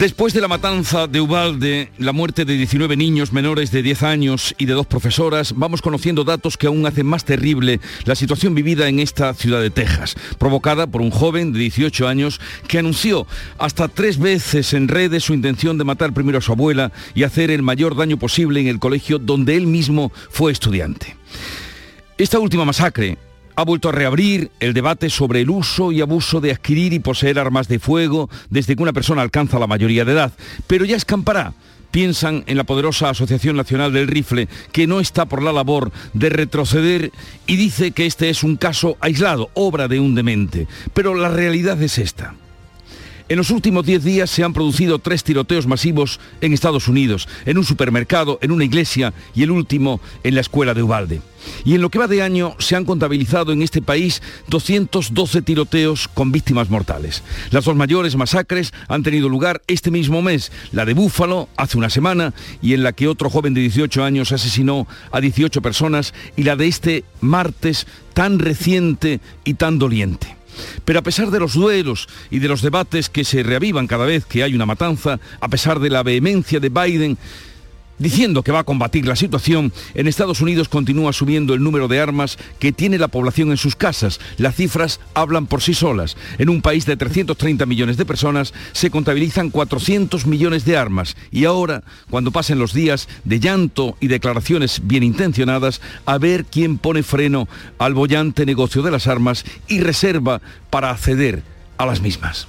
Después de la matanza de Ubalde, la muerte de 19 niños menores de 10 años y de dos profesoras, vamos conociendo datos que aún hacen más terrible la situación vivida en esta ciudad de Texas, provocada por un joven de 18 años que anunció hasta tres veces en redes su intención de matar primero a su abuela y hacer el mayor daño posible en el colegio donde él mismo fue estudiante. Esta última masacre ha vuelto a reabrir el debate sobre el uso y abuso de adquirir y poseer armas de fuego desde que una persona alcanza la mayoría de edad, pero ya escampará piensan en la poderosa Asociación Nacional del Rifle, que no está por la labor de retroceder y dice que este es un caso aislado, obra de un demente. Pero la realidad es esta. En los últimos 10 días se han producido tres tiroteos masivos en Estados Unidos, en un supermercado, en una iglesia y el último en la escuela de Ubalde. Y en lo que va de año se han contabilizado en este país 212 tiroteos con víctimas mortales. Las dos mayores masacres han tenido lugar este mismo mes, la de Búfalo hace una semana y en la que otro joven de 18 años asesinó a 18 personas y la de este martes tan reciente y tan doliente. Pero a pesar de los duelos y de los debates que se reavivan cada vez que hay una matanza, a pesar de la vehemencia de Biden, diciendo que va a combatir la situación, en Estados Unidos continúa subiendo el número de armas que tiene la población en sus casas. Las cifras hablan por sí solas. En un país de 330 millones de personas se contabilizan 400 millones de armas. Y ahora, cuando pasen los días de llanto y declaraciones bien intencionadas, a ver quién pone freno al bollante negocio de las armas y reserva para acceder a las mismas.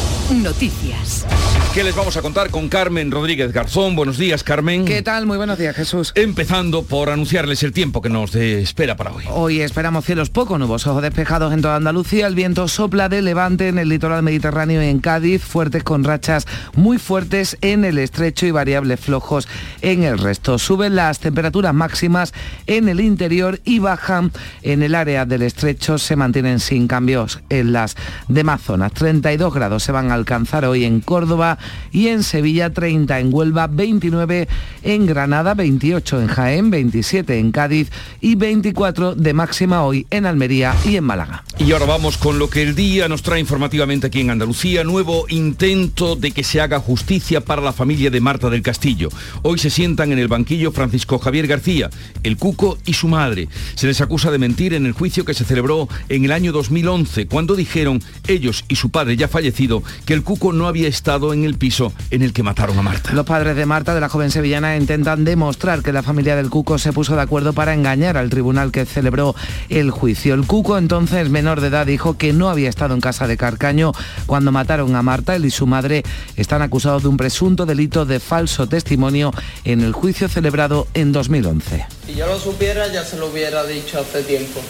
Noticias. ¿Qué les vamos a contar con Carmen Rodríguez Garzón? Buenos días, Carmen. ¿Qué tal? Muy buenos días, Jesús. Empezando por anunciarles el tiempo que nos espera para hoy. Hoy esperamos cielos poco nubosos despejados en toda Andalucía. El viento sopla de levante en el litoral mediterráneo y en Cádiz, fuertes con rachas muy fuertes en el estrecho y variables flojos en el resto. Suben las temperaturas máximas en el interior y bajan en el área del estrecho. Se mantienen sin cambios en las demás zonas. 32 grados se van a alcanzar hoy en Córdoba y en Sevilla 30, en Huelva 29, en Granada 28, en Jaén 27, en Cádiz y 24 de máxima hoy en Almería y en Málaga. Y ahora vamos con lo que el día nos trae informativamente aquí en Andalucía, nuevo intento de que se haga justicia para la familia de Marta del Castillo. Hoy se sientan en el banquillo Francisco Javier García, el Cuco y su madre. Se les acusa de mentir en el juicio que se celebró en el año 2011, cuando dijeron ellos y su padre ya fallecido que el Cuco no había estado en el piso en el que mataron a Marta. Los padres de Marta, de la joven sevillana, intentan demostrar que la familia del Cuco se puso de acuerdo para engañar al tribunal que celebró el juicio. El Cuco, entonces menor de edad, dijo que no había estado en casa de Carcaño cuando mataron a Marta. Él y su madre están acusados de un presunto delito de falso testimonio en el juicio celebrado en 2011. Si yo lo supiera, ya se lo hubiera dicho hace tiempo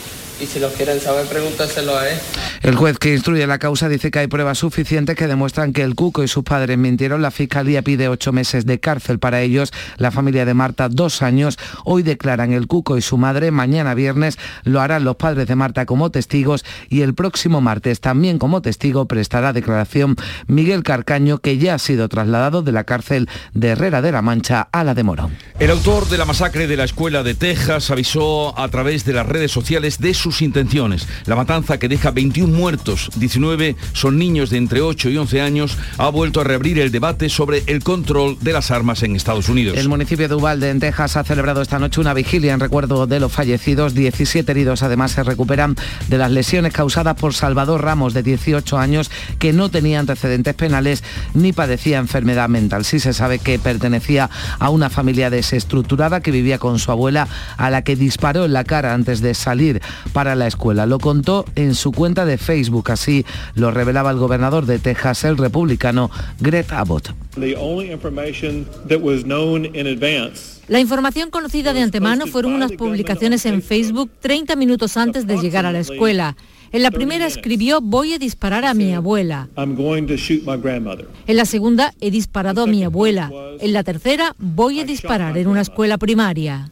y si los quieren saber, pregúntaselo a él. El juez que instruye la causa dice que hay pruebas suficientes que demuestran que el Cuco y sus padres mintieron. La fiscalía pide ocho meses de cárcel para ellos. La familia de Marta, dos años. Hoy declaran el Cuco y su madre. Mañana viernes lo harán los padres de Marta como testigos y el próximo martes también como testigo prestará declaración Miguel Carcaño, que ya ha sido trasladado de la cárcel de Herrera de la Mancha a la de Morón. El autor de la masacre de la escuela de Texas avisó a través de las redes sociales de su intenciones. La matanza que deja 21 muertos, 19 son niños de entre 8 y 11 años, ha vuelto a reabrir el debate sobre el control de las armas en Estados Unidos. El municipio de Uvalde, en Texas, ha celebrado esta noche una vigilia en recuerdo de los fallecidos. 17 heridos además se recuperan de las lesiones causadas por Salvador Ramos, de 18 años, que no tenía antecedentes penales ni padecía enfermedad mental. Sí se sabe que pertenecía a una familia desestructurada que vivía con su abuela, a la que disparó en la cara antes de salir para la escuela. Lo contó en su cuenta de Facebook, así lo revelaba el gobernador de Texas, el republicano Greg Abbott. La información conocida de antemano fueron unas publicaciones en Facebook 30 minutos antes de llegar a la escuela. En la primera escribió voy a disparar a mi abuela. En la segunda he disparado a mi abuela. En la tercera voy a disparar en una escuela primaria.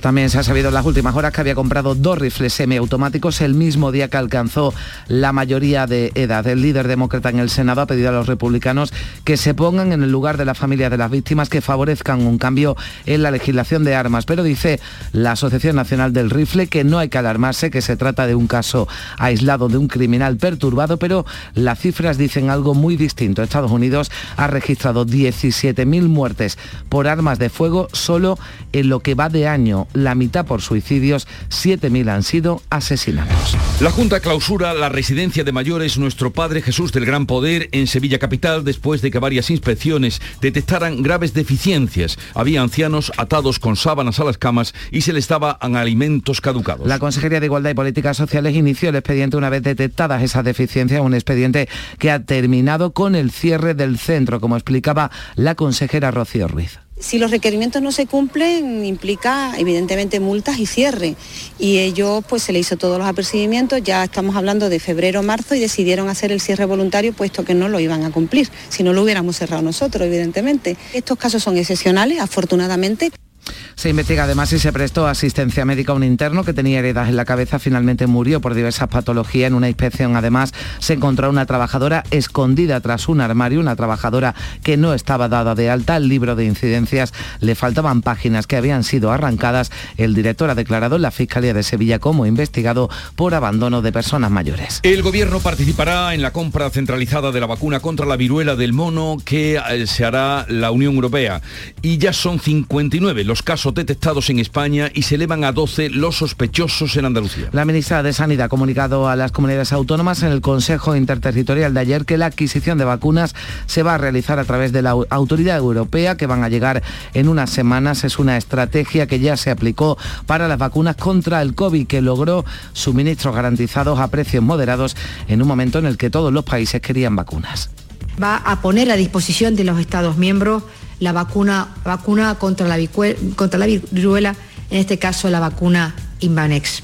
También se ha sabido en las últimas horas que había comprado dos rifles semiautomáticos el mismo día que alcanzó la mayoría de edad. El líder demócrata en el Senado ha pedido a los republicanos que se pongan en el lugar de la familia de las víctimas, que favorezcan un cambio en la legislación de armas. Pero dice la Asociación Nacional del Rifle que no hay que alarmarse, que se trata de un caso aislado de un criminal perturbado, pero las cifras dicen algo muy distinto. Estados Unidos ha registrado 17.000 muertes por armas de fuego solo en en lo que va de año, la mitad por suicidios, 7.000 han sido asesinados. La Junta clausura la residencia de mayores Nuestro Padre Jesús del Gran Poder en Sevilla Capital después de que varias inspecciones detectaran graves deficiencias. Había ancianos atados con sábanas a las camas y se les daban alimentos caducados. La Consejería de Igualdad y Políticas Sociales inició el expediente una vez detectadas esas deficiencias, un expediente que ha terminado con el cierre del centro, como explicaba la consejera Rocío Ruiz. Si los requerimientos no se cumplen, implica evidentemente multas y cierre. Y ellos pues se le hizo todos los apercibimientos, ya estamos hablando de febrero, marzo y decidieron hacer el cierre voluntario puesto que no lo iban a cumplir. Si no lo hubiéramos cerrado nosotros, evidentemente. Estos casos son excepcionales, afortunadamente. Se investiga además si se prestó asistencia médica a un interno que tenía heridas en la cabeza. Finalmente murió por diversas patologías. En una inspección además se encontró una trabajadora escondida tras un armario, una trabajadora que no estaba dada de alta. El libro de incidencias le faltaban páginas que habían sido arrancadas. El director ha declarado en la Fiscalía de Sevilla como investigado por abandono de personas mayores. El gobierno participará en la compra centralizada de la vacuna contra la viruela del mono que eh, se hará la Unión Europea. Y ya son 59 los casos detectados en España y se elevan a 12 los sospechosos en Andalucía. La ministra de Sanidad ha comunicado a las comunidades autónomas en el Consejo Interterritorial de ayer que la adquisición de vacunas se va a realizar a través de la autoridad europea que van a llegar en unas semanas. Es una estrategia que ya se aplicó para las vacunas contra el COVID que logró suministros garantizados a precios moderados en un momento en el que todos los países querían vacunas. Va a poner a disposición de los Estados miembros la vacuna, vacuna contra, la contra la viruela, en este caso la vacuna Invanex.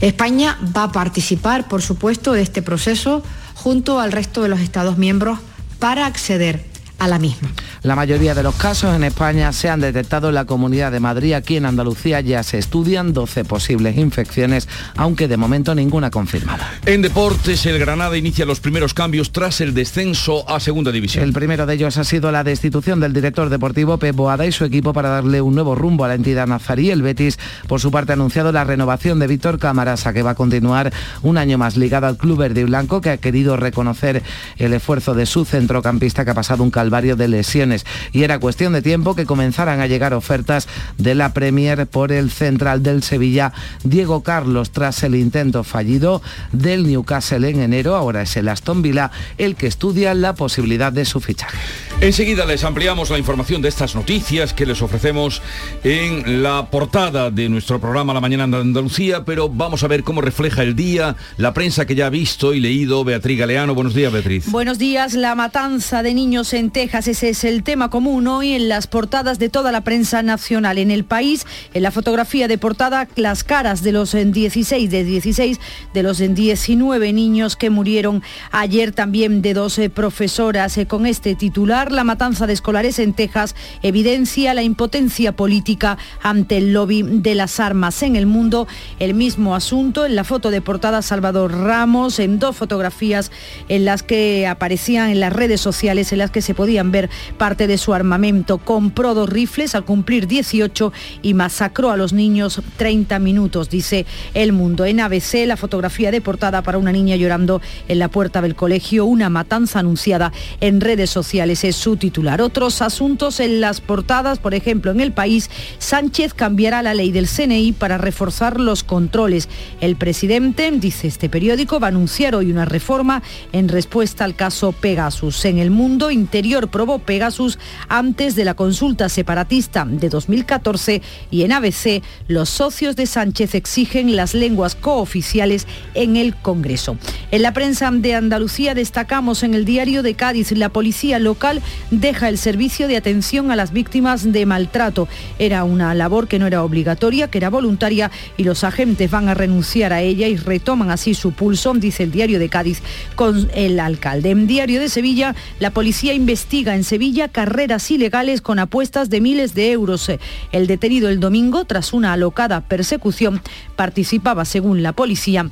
España va a participar, por supuesto, de este proceso junto al resto de los Estados miembros para acceder a la misma. La mayoría de los casos en España se han detectado en la Comunidad de Madrid. Aquí en Andalucía ya se estudian 12 posibles infecciones, aunque de momento ninguna confirmada. En deportes, el Granada inicia los primeros cambios tras el descenso a Segunda División. El primero de ellos ha sido la destitución del director deportivo Pep Boada y su equipo para darle un nuevo rumbo a la entidad nazarí. El Betis, por su parte, ha anunciado la renovación de Víctor Camarasa, que va a continuar un año más ligado al club verde y blanco, que ha querido reconocer el esfuerzo de su centrocampista que ha pasado un calvario de lesiones y era cuestión de tiempo que comenzaran a llegar ofertas de la Premier por el central del Sevilla, Diego Carlos, tras el intento fallido del Newcastle en enero. Ahora es el Aston Villa el que estudia la posibilidad de su fichaje. Enseguida les ampliamos la información de estas noticias que les ofrecemos en la portada de nuestro programa La Mañana de Andalucía, pero vamos a ver cómo refleja el día la prensa que ya ha visto y leído Beatriz Galeano. Buenos días, Beatriz. Buenos días. La matanza de niños en Texas, ese es el tema común hoy en las portadas de toda la prensa nacional. En el país, en la fotografía de portada, las caras de los 16, de 16, de los 19 niños que murieron ayer también de 12 profesoras. Eh, con este titular, la matanza de escolares en Texas evidencia la impotencia política ante el lobby de las armas en el mundo. El mismo asunto en la foto de portada Salvador Ramos, en dos fotografías en las que aparecían en las redes sociales, en las que se podían ver parte de su armamento. Compró dos rifles al cumplir 18 y masacró a los niños 30 minutos, dice El Mundo. En ABC, la fotografía de portada para una niña llorando en la puerta del colegio, una matanza anunciada en redes sociales su titular. Otros asuntos en las portadas, por ejemplo, en el país, Sánchez cambiará la ley del CNI para reforzar los controles. El presidente, dice este periódico, va a anunciar hoy una reforma en respuesta al caso Pegasus. En el mundo interior, probó Pegasus antes de la consulta separatista de 2014 y en ABC los socios de Sánchez exigen las lenguas cooficiales en el Congreso. En la prensa de Andalucía destacamos en el diario de Cádiz la policía local deja el servicio de atención a las víctimas de maltrato. Era una labor que no era obligatoria, que era voluntaria y los agentes van a renunciar a ella y retoman así su pulso, dice el diario de Cádiz, con el alcalde. En diario de Sevilla, la policía investiga en Sevilla carreras ilegales con apuestas de miles de euros. El detenido el domingo, tras una alocada persecución, participaba, según la policía,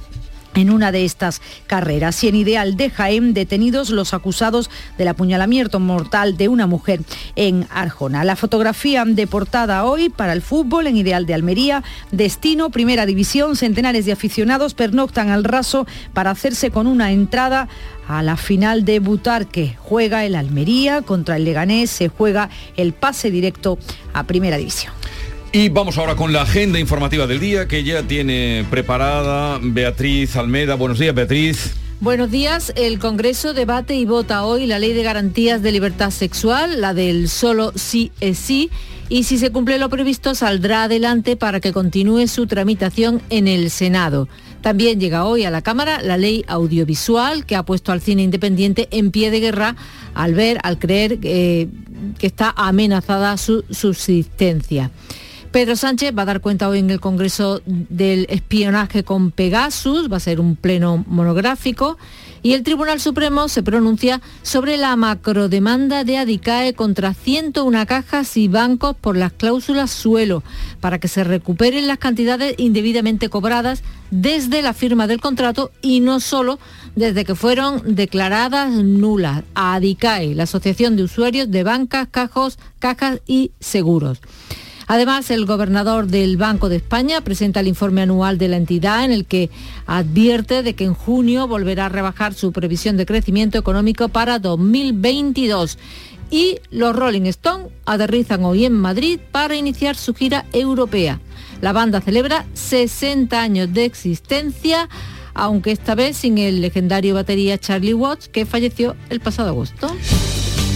en una de estas carreras. Y en Ideal de Jaén, detenidos los acusados del apuñalamiento mortal de una mujer en Arjona. La fotografía de portada hoy para el fútbol en Ideal de Almería. Destino, primera división, centenares de aficionados pernoctan al raso para hacerse con una entrada a la final de Butarque. Juega el Almería contra el Leganés, se juega el pase directo a primera división. Y vamos ahora con la agenda informativa del día que ya tiene preparada Beatriz Almeda. Buenos días, Beatriz. Buenos días. El Congreso debate y vota hoy la Ley de Garantías de Libertad Sexual, la del solo sí es sí, y si se cumple lo previsto saldrá adelante para que continúe su tramitación en el Senado. También llega hoy a la Cámara la ley audiovisual que ha puesto al cine independiente en pie de guerra al ver, al creer eh, que está amenazada su subsistencia. Pedro Sánchez va a dar cuenta hoy en el Congreso del espionaje con Pegasus, va a ser un pleno monográfico, y el Tribunal Supremo se pronuncia sobre la macrodemanda de Adicae contra 101 cajas y bancos por las cláusulas suelo, para que se recuperen las cantidades indebidamente cobradas desde la firma del contrato y no solo desde que fueron declaradas nulas a Adicae, la Asociación de Usuarios de Bancas, Cajos, Cajas y Seguros. Además, el gobernador del Banco de España presenta el informe anual de la entidad en el que advierte de que en junio volverá a rebajar su previsión de crecimiento económico para 2022 y los Rolling Stones aterrizan hoy en Madrid para iniciar su gira europea. La banda celebra 60 años de existencia, aunque esta vez sin el legendario batería Charlie Watts, que falleció el pasado agosto.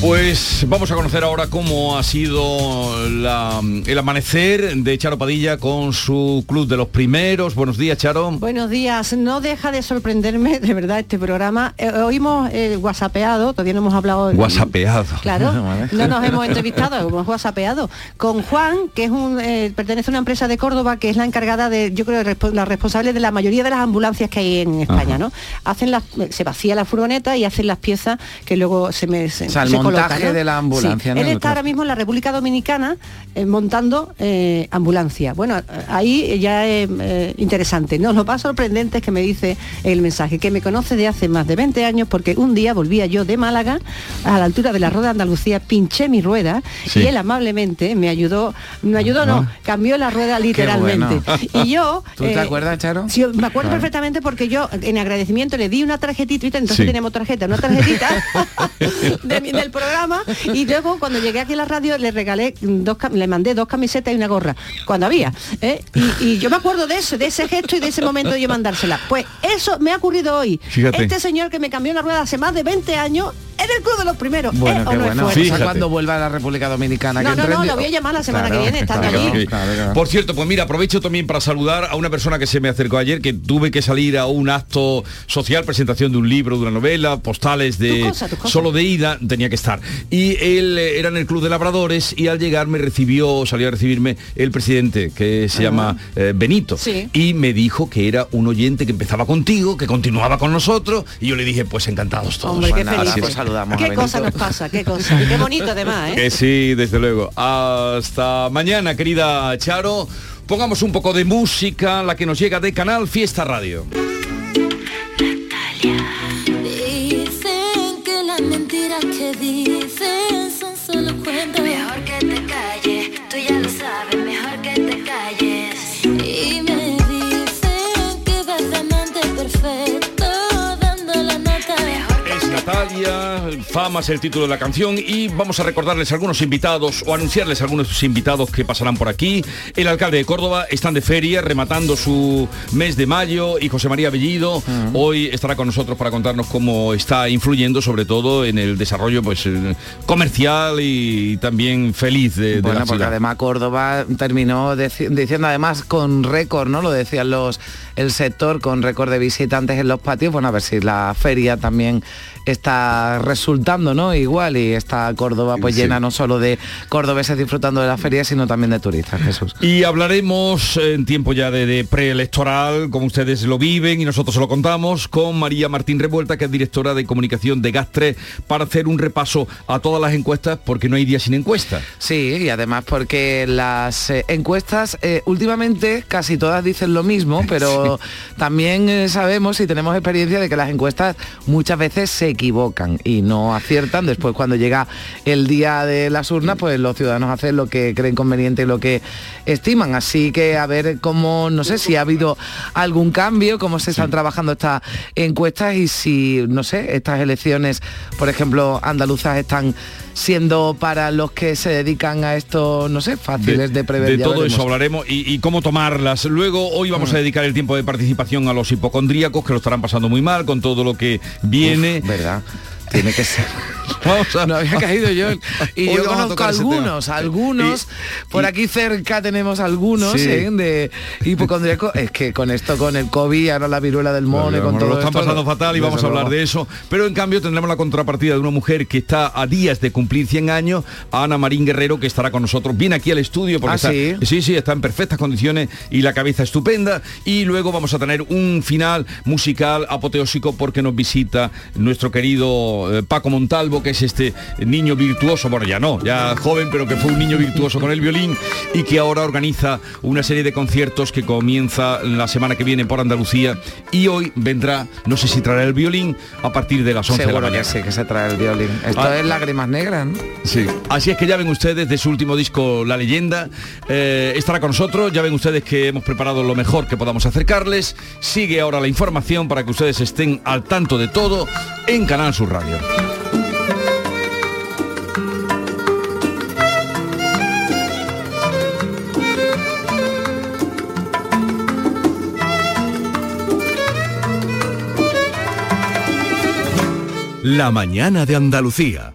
Pues vamos a conocer ahora cómo ha sido el amanecer de Charo Padilla con su club de los primeros. Buenos días, Charo. Buenos días. No deja de sorprenderme, de verdad, este programa. Eh, oímos eh, whatsappeado, todavía no hemos hablado... Whatsappeado. Claro, no nos hemos entrevistado, hemos whatsappeado. Con Juan, que es un, eh, pertenece a una empresa de Córdoba, que es la encargada de, yo creo, la responsable de la mayoría de las ambulancias que hay en España, ¿no? Hacen las, se vacía la furgoneta y hacen las piezas que luego se me... Se, de la ambulancia. Él está ahora mismo en la República Dominicana eh, montando eh, ambulancia. Bueno, ahí ya es eh, interesante. No, lo más sorprendente es que me dice el mensaje, que me conoce de hace más de 20 años porque un día volvía yo de Málaga a la altura de la Rueda de Andalucía, pinché mi rueda y él amablemente me ayudó, me ayudó no, ah. cambió la rueda literalmente. Y yo... ¿Tú te acuerdas, Charo? Sí, me acuerdo perfectamente porque yo en agradecimiento le di una tarjetita, entonces tenemos tarjeta, una tarjetita del programa y luego cuando llegué aquí a la radio le regalé dos le mandé dos camisetas y una gorra cuando había ¿eh? y, yo me acuerdo de eso de ese gesto y de ese momento de yo mandársela. Pues eso me ha ocurrido hoy. Este señor que me cambió una rueda hace más de 20 años en el club de los primeros. Bueno, ¿eh? bueno. cuando vuelva a la República Dominicana. No, no, no, lo voy a llamar la semana que viene, estando allí. Por cierto, pues mira, aprovecho también para saludar a una persona que se me acercó ayer, que tuve que salir a un acto social, presentación de un libro, de una novela, postales de solo de ida, tenía que estar. Y él eh, era en el Club de Labradores y al llegar me recibió, salió a recibirme el presidente, que se llama eh, Benito. Y me dijo que era un oyente que empezaba contigo, que continuaba con nosotros, y yo le dije, pues encantados todos. Hombre, qué feliz, ¿Qué cosa nos pasa? ¿Qué cosa? Y qué bonito además, ¿eh? Que sí, desde luego. Hasta mañana, querida Charo. Pongamos un poco de música, la que nos llega de Canal Fiesta Radio. Natalia Fama es el título de la canción y vamos a recordarles algunos invitados o anunciarles algunos invitados que pasarán por aquí. El alcalde de Córdoba están de feria rematando su mes de mayo y José María Bellido hoy estará con nosotros para contarnos cómo está influyendo sobre todo en el desarrollo pues eh, comercial y también feliz de, de Bueno, la porque ciudad. además Córdoba terminó diciendo además con récord, ¿no? Lo decían los el sector con récord de visitantes en los patios. Bueno, a ver si la feria también está resultando, ¿no? Igual y está Córdoba pues Sí. llena no solo de cordobeses disfrutando de la feria, sino también de turistas, Jesús. Y hablaremos en tiempo ya de, de preelectoral, como ustedes lo viven y nosotros se lo contamos, con María Martín Revuelta, que es directora de comunicación de Gastre, para hacer un repaso a todas las encuestas, porque no hay día sin encuesta. Sí, y además porque las eh, encuestas eh, últimamente casi todas dicen lo mismo, pero también eh, sabemos y tenemos experiencia de que las encuestas muchas veces se equivocan y no aciertan. Después cuando llega el día de las urnas, pues los ciudadanos hacen lo que creen conveniente y lo que estiman. Así que a ver cómo, no sé si ha habido algún cambio, cómo se están trabajando estas encuestas y si, no sé, estas elecciones, por ejemplo, andaluzas están siendo para los que se dedican a esto, no sé, fáciles de, prever. de todo veremos. eso hablaremos y, y cómo tomarlas. Luego, hoy vamos a dedicar el tiempo de participación a los hipocondríacos, que lo estarán pasando muy mal con todo lo que viene. ¿Verdad? Tiene que ser. Vamos a- No había caído yo. Y Hoy yo a conozco algunos, algunos. por aquí cerca tenemos algunos Sí. ¿eh? de hipocondríacos. Es que con esto, con el COVID, ahora la viruela del mono con todo lo están esto, pasando fatal y vamos a hablar de eso. Pero en cambio tendremos la contrapartida de una mujer que está a días de cumplir 100 años, Ana Marín Guerrero, que estará con nosotros. Viene aquí al estudio porque Ah, está, ¿sí? sí, sí, está en perfectas condiciones y la cabeza estupenda. Y luego vamos a tener un final musical apoteósico porque nos visita nuestro querido eh, Paco Montalvo, que es este niño virtuoso, bueno, ya no, ya joven, pero que fue un niño virtuoso con el violín y que ahora organiza una serie de conciertos que comienza la semana que viene por Andalucía y hoy vendrá, no sé si traerá el violín a partir de las 11 de la Seguro mañana. que sí, que se trae el violín. Esto Ah. es lágrimas negras, ¿no? Sí. Así es que ya ven ustedes de su último disco La Leyenda. eh, estará con nosotros. Ya ven ustedes que hemos preparado lo mejor que podamos acercarles. Sigue ahora la información para que ustedes estén al tanto de todo en Canal Sur Radio. La mañana de Andalucía.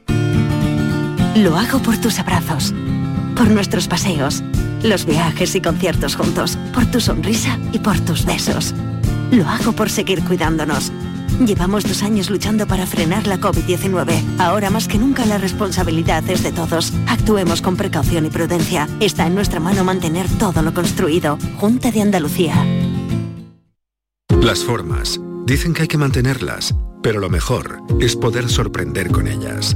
Lo hago por tus abrazos, por nuestros paseos, los viajes y conciertos juntos, por tu sonrisa y por tus besos. Lo hago por seguir cuidándonos. Llevamos dos años luchando para frenar la COVID-19. Ahora más que nunca la responsabilidad es de todos. Actuemos con precaución y prudencia. Está en nuestra mano mantener todo lo construido. Junta de Andalucía. Las formas. Dicen que hay que mantenerlas, pero lo mejor es poder sorprender con ellas.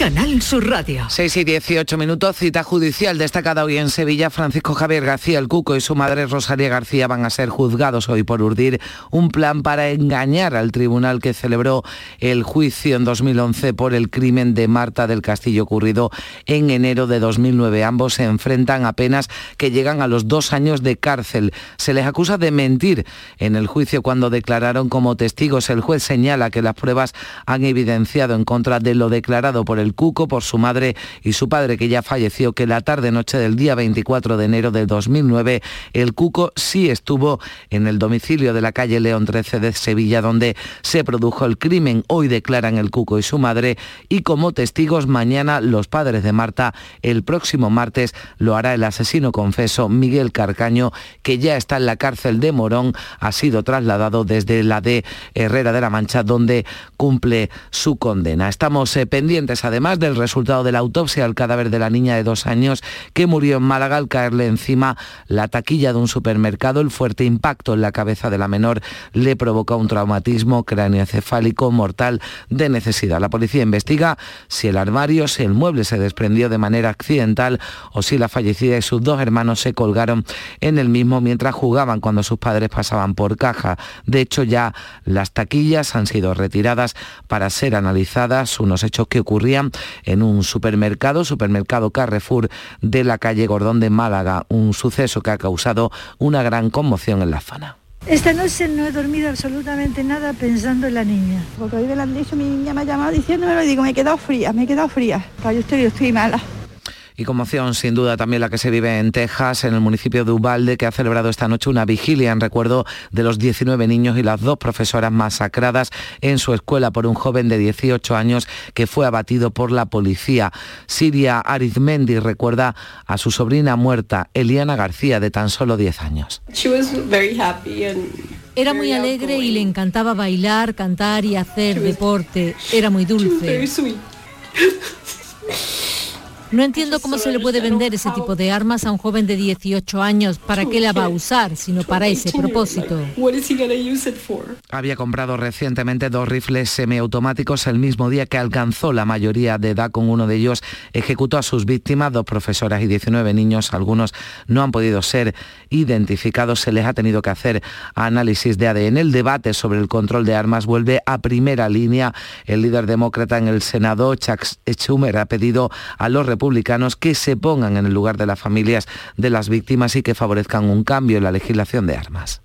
Canal Sur Radio. 6 y 18 minutos, cita judicial destacada hoy en Sevilla. Francisco Javier García el Cuco y su madre Rosalia García van a ser juzgados hoy por urdir un plan para engañar al tribunal que celebró el juicio en 2011 por el crimen de Marta del Castillo ocurrido en enero de 2009. Ambos se enfrentan a penas que llegan a los dos años de cárcel. Se les acusa de mentir en el juicio cuando declararon como testigos. El juez señala que las pruebas han evidenciado en contra de lo declarado por el Cuco, por su madre y su padre, que ya falleció, que la tarde-noche del día 24 de enero de 2009, el Cuco sí estuvo en el domicilio de la calle León 13 de Sevilla, donde se produjo el crimen. Hoy declaran el Cuco y su madre y como testigos mañana los padres de Marta. El próximo martes lo hará el asesino confeso Miguel Carcaño, que ya está en la cárcel de Morón, ha sido trasladado desde la de Herrera de la Mancha, donde cumple su condena. Estamos eh, pendientes además además del resultado de la autopsia al cadáver de la niña de dos años que murió en Málaga al caerle encima la taquilla de un supermercado. El fuerte impacto en la cabeza de la menor le provoca un traumatismo cráneoencefálico mortal de necesidad. La policía investiga si el armario, si el mueble se desprendió de manera accidental o si la fallecida y sus dos hermanos se colgaron en el mismo mientras jugaban cuando sus padres pasaban por caja. De hecho, ya las taquillas han sido retiradas para ser analizadas, unos hechos que ocurrían en un supermercado, supermercado Carrefour de la calle Gordón de Málaga, un suceso que ha causado una gran conmoción en la zona. Esta noche no he dormido absolutamente nada pensando en la niña. Porque hoy me lo han dicho, mi niña me ha llamado diciéndome, y digo, me he quedado fría, me he quedado fría. Yo estoy, yo estoy mala y conmoción sin duda también la que se vive en Texas, en el municipio de Ubalde, que ha celebrado esta noche una vigilia en recuerdo de los 19 niños y las dos profesoras masacradas en su escuela por un joven de 18 años que fue abatido por la policía. Siria Arizmendi recuerda a su sobrina muerta, Eliana García, de tan solo 10 años. Era muy alegre y le encantaba bailar, cantar y hacer deporte. Era muy dulce. No entiendo cómo se le puede vender ese tipo de armas a un joven de 18 años. ¿Para qué la va a usar, sino para ese propósito? Había comprado recientemente dos rifles semiautomáticos el mismo día que alcanzó la mayoría de edad con uno de ellos. Ejecutó a sus víctimas, dos profesoras y 19 niños. Algunos no han podido ser identificados. Se les ha tenido que hacer análisis de ADN. El debate sobre el control de armas vuelve a primera línea. El líder demócrata en el Senado, Chuck Schumer, ha pedido a los republicanos que se pongan en el lugar de las familias de las víctimas y que favorezcan un cambio en la legislación de armas.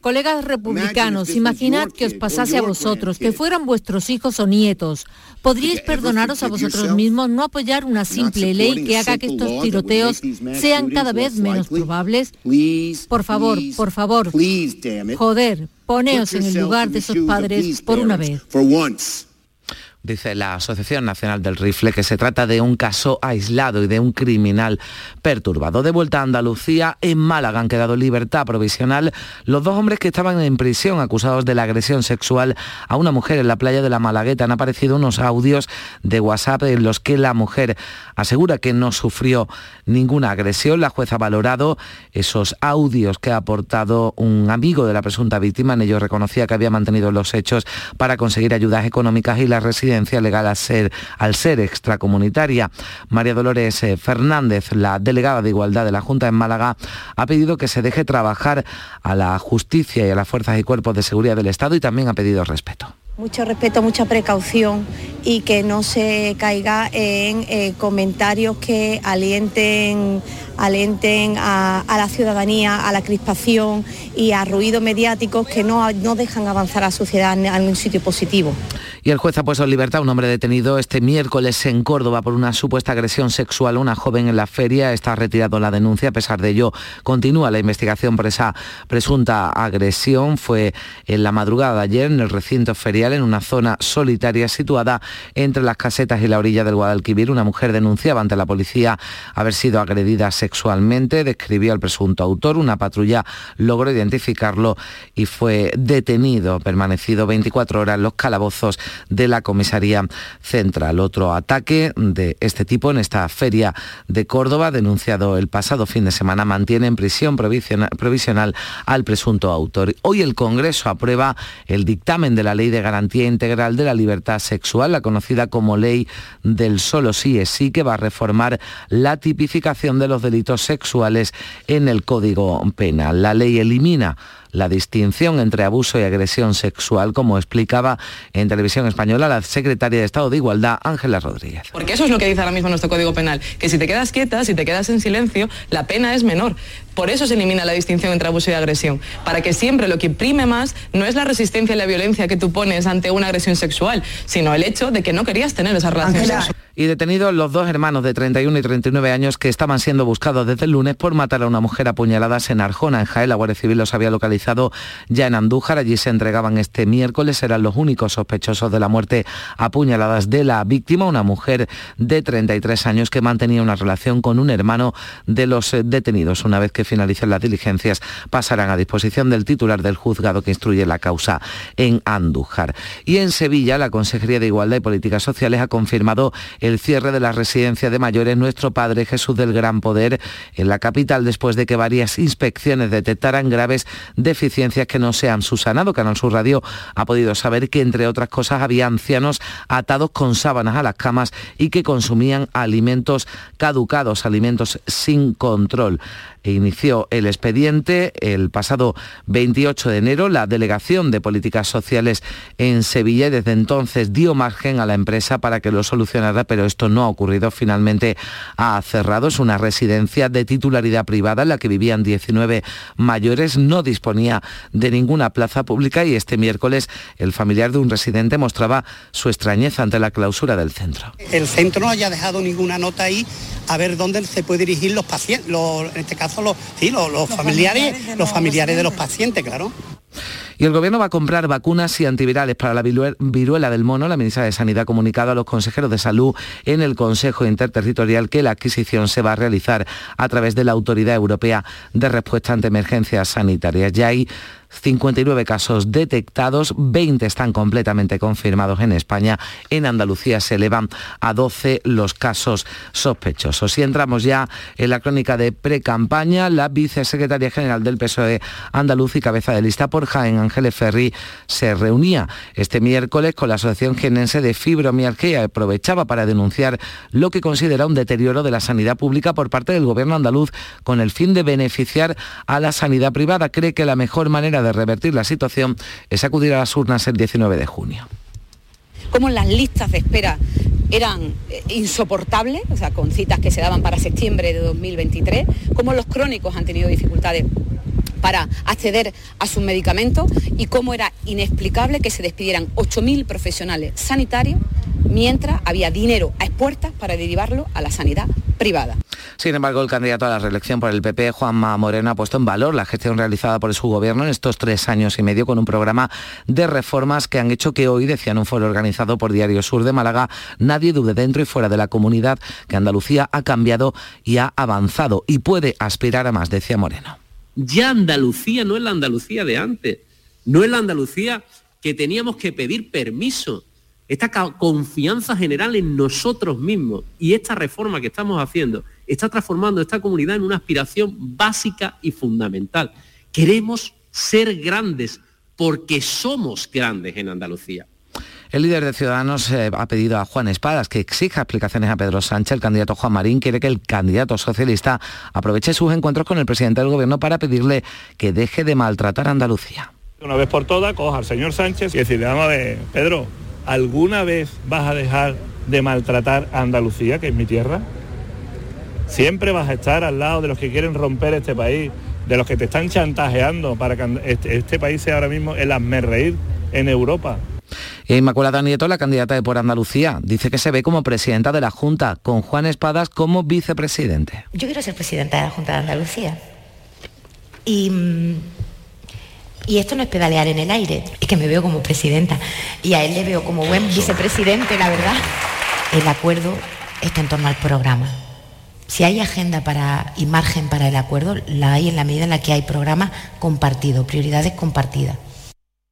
Colegas republicanos, imaginad que os pasase a vosotros, que fueran vuestros hijos o nietos. ¿Podríais perdonaros a vosotros mismos no apoyar una simple ley que haga que estos tiroteos sean cada vez menos probables? Por favor, por favor. Joder, poneos en el lugar de esos padres por una vez. Dice la Asociación Nacional del Rifle que se trata de un caso aislado y de un criminal perturbado. De vuelta a Andalucía, en Málaga han quedado libertad provisional los dos hombres que estaban en prisión acusados de la agresión sexual a una mujer en la playa de la Malagueta. Han aparecido unos audios de WhatsApp en los que la mujer asegura que no sufrió ninguna agresión. La jueza ha valorado esos audios que ha aportado un amigo de la presunta víctima. En ellos reconocía que había mantenido los hechos para conseguir ayudas económicas y la residencia legal al ser, extracomunitaria. María Dolores eh, Fernández, la delegada de Igualdad de la Junta en Málaga, ha pedido que se deje trabajar a la justicia y a las fuerzas y cuerpos de seguridad del Estado y también ha pedido respeto. Mucho respeto, mucha precaución y que no se caiga en eh, comentarios que alienten, alienten a, la ciudadanía, a la crispación y a ruidos mediáticos que no, no dejan avanzar a la sociedad en un sitio positivo. Y el juez ha puesto en libertad un hombre detenido este miércoles en Córdoba por una supuesta agresión sexual a una joven en la feria. Está retirado la denuncia. A pesar de ello, continúa la investigación por esa presunta agresión. Fue en la madrugada de ayer en el recinto ferial, en una zona solitaria situada entre las casetas y la orilla del Guadalquivir. Una mujer denunciaba ante la policía haber sido agredida sexualmente. Describió al presunto autor. Una patrulla logró identificarlo y fue detenido, permanecido 24 horas en los calabozos de la comisaría central. Otro ataque de este tipo en esta feria de Córdoba, denunciado el pasado fin de semana, mantiene en prisión provisional al presunto autor. Hoy el Congreso aprueba el dictamen de la Ley de Garantía Integral de la Libertad Sexual, la conocida como Ley del Solo Sí es Sí, que va a reformar la tipificación de los delitos sexuales en el Código Penal. La ley elimina la distinción entre abuso y agresión sexual, como explicaba en televisión española la secretaria de Estado de Igualdad, Ángela Rodríguez. Porque eso es lo que dice ahora mismo nuestro Código Penal, que si te quedas quieta, si te quedas en silencio, la pena es menor. Por eso se elimina la distinción entre abuso y agresión, para que siempre lo que prime más no es la resistencia y la violencia que tú pones ante una agresión sexual, sino el hecho de que no querías tener esa relación sexual. y detenidos los dos hermanos de 31 y 39 años que estaban siendo buscados desde el lunes por matar a una mujer apuñaladas en Arjona, en Jaén. La Guardia Civil los había localizado ya en Andújar. Allí se entregaban este miércoles. Eran los únicos sospechosos de la muerte apuñaladas de la víctima, una mujer de 33 años que mantenía una relación con un hermano de los eh, detenidos. Una vez que finalicen las diligencias, pasarán a disposición del titular del juzgado que instruye la causa en Andújar. Y en Sevilla, la Consejería de Igualdad y Políticas Sociales ha confirmado el cierre de la residencia de mayores Nuestro Padre Jesús del Gran Poder en la capital después de que varias inspecciones detectaran graves deficiencias que no se han subsanado. Canal Sur Radio ha podido saber que, entre otras cosas, había ancianos atados con sábanas a las camas y que consumían alimentos caducados, alimentos sin control e inició el expediente el pasado 28 de enero. La Delegación de Políticas Sociales en Sevilla y desde entonces dio margen a la empresa para que lo solucionara, pero esto no ha ocurrido. Finalmente ha cerrado. Es una residencia de titularidad privada en la que vivían 19 mayores. No disponía de ninguna plaza pública y este miércoles el familiar de un residente mostraba su extrañeza ante la clausura del centro. El centro no haya dejado ninguna nota ahí a ver dónde se puede dirigir los pacientes, en este los, los, familiares, los familiares de los pacientes, claro. Y el Gobierno va a comprar vacunas y antivirales para la viruela del mono. La ministra de Sanidad ha comunicado a los consejeros de salud en el Consejo Interterritorial que la adquisición se va a realizar a través de la Autoridad Europea de Respuesta ante Emergencias Sanitarias. Ya hay 59 casos detectados, 20 están completamente confirmados en España. En Andalucía se elevan a 12 los casos sospechosos. Si entramos ya en la crónica de pre-campaña, la vicesecretaria general del PSOE andaluz y cabeza de lista por Jaén, Ángeles Ferri, se reunía este miércoles con la Asociación Genense de Fibromialgia aprovechaba para denunciar lo que considera un deterioro de la sanidad pública por parte del gobierno andaluz con el fin de beneficiar a la sanidad privada. Cree que la mejor manera de revertir la situación es acudir a las urnas el 19 de junio. Como las listas de espera eran eh, insoportables, o sea, con citas que se daban para septiembre de 2023, como los crónicos han tenido dificultades para acceder a sus medicamentos y cómo era inexplicable que se despidieran 8.000 profesionales sanitarios mientras había dinero a expuertas para derivarlo a la sanidad privada. Sin embargo, el candidato a la reelección por el PP, Juanma Moreno, ha puesto en valor la gestión realizada por su gobierno en estos tres años y medio con un programa de reformas que han hecho que hoy, decía en un foro organizado por Diario Sur de Málaga, nadie dude dentro y fuera de la comunidad que Andalucía ha cambiado y ha avanzado y puede aspirar a más, decía Moreno. Ya Andalucía no es la Andalucía de antes, no es la Andalucía que teníamos que pedir permiso esta confianza general en nosotros mismos y esta reforma que estamos haciendo está transformando esta comunidad en una aspiración básica y fundamental. Queremos ser grandes porque somos grandes en Andalucía. El líder de Ciudadanos eh, ha pedido a Juan Espadas que exija explicaciones a Pedro Sánchez. El candidato Juan Marín quiere que el candidato socialista aproveche sus encuentros con el presidente del gobierno para pedirle que deje de maltratar a Andalucía. Una vez por todas, coja al señor Sánchez y decirle, vamos a ver, Pedro, ¿alguna vez vas a dejar de maltratar a Andalucía, que es mi tierra? Siempre vas a estar al lado de los que quieren romper este país, de los que te están chantajeando para que este, este país sea ahora mismo el reír en Europa. Inmaculada Nieto, la candidata de Por Andalucía, dice que se ve como presidenta de la Junta, con Juan Espadas como vicepresidente. Yo quiero ser presidenta de la Junta de Andalucía. Y mm, y esto no es pedalear en el aire, es que me veo como presidenta y a él le veo como buen vicepresidente, la verdad. El acuerdo está en torno al programa. Si hay agenda para, y margen para el acuerdo, la hay en la medida en la que hay programa compartido, prioridades compartidas.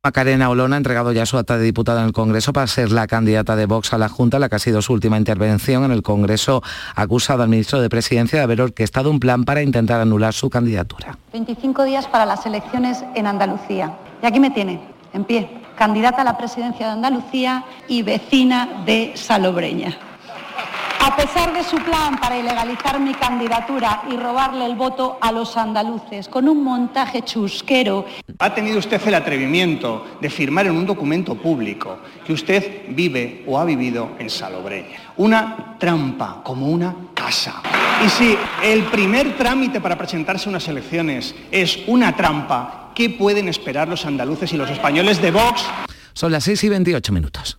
Macarena Olona ha entregado ya su acta de diputada en el Congreso para ser la candidata de Vox a la Junta, la que ha sido su última intervención en el Congreso, ha acusado al ministro de Presidencia de haber orquestado un plan para intentar anular su candidatura. 25 días para las elecciones en Andalucía. Y aquí me tiene, en pie, candidata a la presidencia de Andalucía y vecina de Salobreña. A pesar de su plan para ilegalizar mi candidatura y robarle el voto a los andaluces con un montaje chusquero. Ha tenido usted el atrevimiento de firmar en un documento público que usted vive o ha vivido en Salobreña. Una trampa, como una casa. Y si el primer trámite para presentarse a unas elecciones es una trampa, ¿qué pueden esperar los andaluces y los españoles de Vox? Son las 6 y 28 minutos.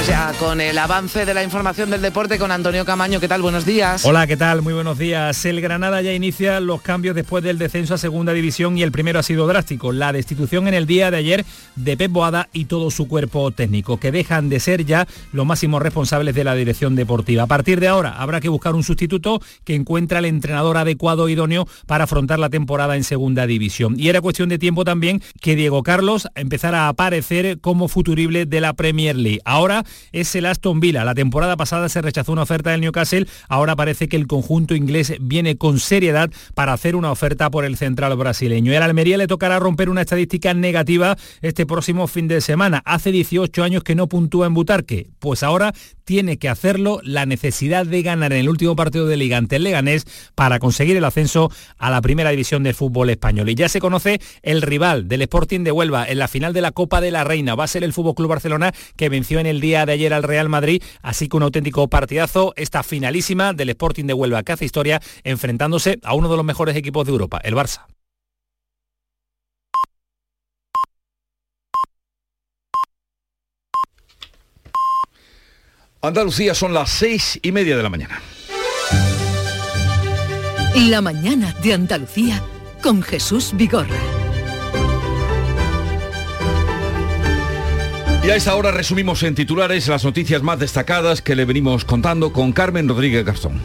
Vamos ya con el avance de la información del deporte con Antonio Camaño. ¿Qué tal? Buenos días. Hola, ¿qué tal? Muy buenos días. El Granada ya inicia los cambios después del descenso a segunda división y el primero ha sido drástico. La destitución en el día de ayer de Pep Boada y todo su cuerpo técnico, que dejan de ser ya los máximos responsables de la dirección deportiva. A partir de ahora habrá que buscar un sustituto que encuentre al entrenador adecuado e idóneo para afrontar la temporada en segunda división. Y era cuestión de tiempo también que Diego Carlos empezara a aparecer como futurible de la Premier League. Ahora es el Aston Villa. La temporada pasada se rechazó una oferta del Newcastle, ahora parece que el conjunto inglés viene con seriedad para hacer una oferta por el central brasileño. Y al Almería le tocará romper una estadística negativa este próximo fin de semana. Hace 18 años que no puntúa en Butarque, pues ahora tiene que hacerlo la necesidad de ganar en el último partido de liga ante el Leganés para conseguir el ascenso a la primera división del fútbol español. Y ya se conoce el rival del Sporting de Huelva en la final de la Copa de la Reina. Va a ser el Fútbol Club Barcelona que venció en el día de ayer al Real Madrid, así que un auténtico partidazo, esta finalísima del Sporting de Huelva que hace historia enfrentándose a uno de los mejores equipos de Europa, el Barça. Andalucía son las seis y media de la mañana. La mañana de Andalucía con Jesús Vigorra. Y a esta hora resumimos en titulares las noticias más destacadas que le venimos contando con Carmen Rodríguez Garzón.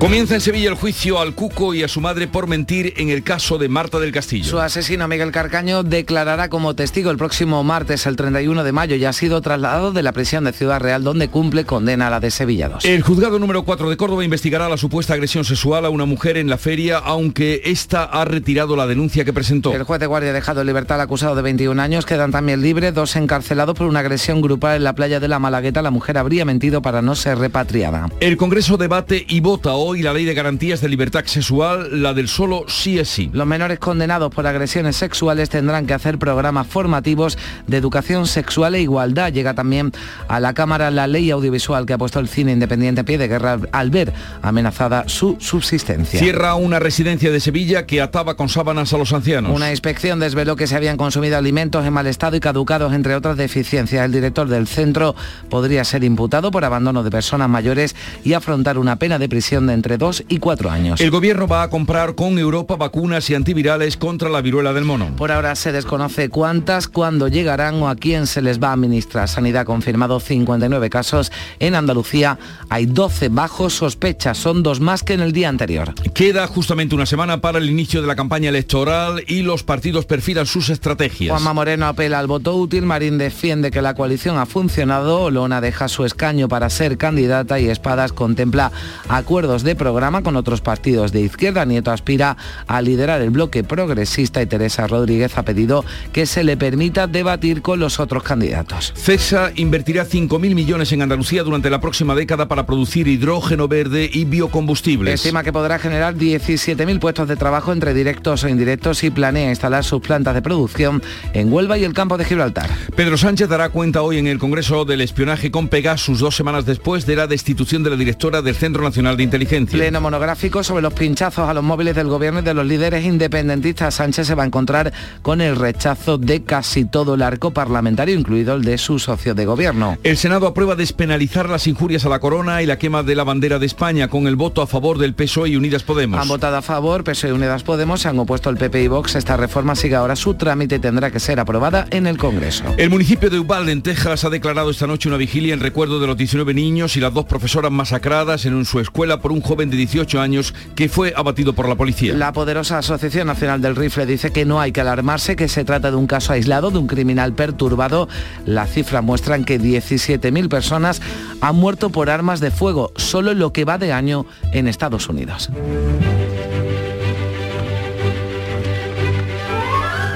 Comienza en Sevilla el juicio al Cuco y a su madre por mentir en el caso de Marta del Castillo. Su asesino Miguel Carcaño declarará como testigo el próximo martes, el 31 de mayo, y ha sido trasladado de la prisión de Ciudad Real, donde cumple condena a la de Sevilla 2. El juzgado número 4 de Córdoba investigará la supuesta agresión sexual a una mujer en la feria, aunque esta ha retirado la denuncia que presentó. El juez de guardia ha dejado en libertad al acusado de 21 años, quedan también libres dos encarcelados por una agresión grupal en la playa de la Malagueta. La mujer habría mentido para no ser repatriada. El Congreso debate y vota hoy y la ley de garantías de libertad sexual, la del solo sí es sí. Los menores condenados por agresiones sexuales tendrán que hacer programas formativos de educación sexual e igualdad. Llega también a la Cámara la ley audiovisual que ha puesto el cine independiente a pie de guerra al ver amenazada su subsistencia. Cierra una residencia de Sevilla que ataba con sábanas a los ancianos. Una inspección desveló que se habían consumido alimentos en mal estado y caducados, entre otras deficiencias. El director del centro podría ser imputado por abandono de personas mayores y afrontar una pena de prisión de entre dos y cuatro años. El gobierno va a comprar con Europa vacunas y antivirales contra la viruela del mono. Por ahora se desconoce cuántas, cuándo llegarán o a quién se les va a administrar. Sanidad ha confirmado 59 casos. En Andalucía hay 12 bajos sospechas, son dos más que en el día anterior. Queda justamente una semana para el inicio de la campaña electoral y los partidos perfilan sus estrategias. Juanma Moreno apela al voto útil, Marín defiende que la coalición ha funcionado, Lona deja su escaño para ser candidata y Espadas contempla acuerdos de programa con otros partidos de izquierda. Nieto aspira a liderar el bloque progresista y Teresa Rodríguez ha pedido que se le permita debatir con los otros candidatos. CESA invertirá 5.000 millones en Andalucía durante la próxima década para producir hidrógeno verde y biocombustibles. Estima que podrá generar 17.000 puestos de trabajo entre directos o indirectos y planea instalar sus plantas de producción en Huelva y el campo de Gibraltar. Pedro Sánchez dará cuenta hoy en el Congreso del espionaje con Pegasus dos semanas después de la destitución de la directora del Centro Nacional de Inteligencia monográfico sobre los pinchazos a los móviles del gobierno y de los líderes independentistas. Sánchez se va a encontrar con el rechazo de casi todo el arco parlamentario, incluido el de su socio de gobierno. El Senado aprueba despenalizar las injurias a la corona y la quema de la bandera de España con el voto a favor del PSOE y Unidas Podemos. Han votado a favor, PSOE y Unidas Podemos, se han opuesto el PP y Vox. Esta reforma sigue ahora su trámite y tendrá que ser aprobada en el Congreso. El municipio de Uvalde, en Texas, ha declarado esta noche una vigilia en recuerdo de los 19 niños y las dos profesoras masacradas en su escuela por un joven de 18 años que fue abatido por la policía. La poderosa Asociación Nacional del Rifle dice que no hay que alarmarse, que se trata de un caso aislado, de un criminal perturbado. Las cifras muestran que 17.000 personas han muerto por armas de fuego, solo en lo que va de año en Estados Unidos.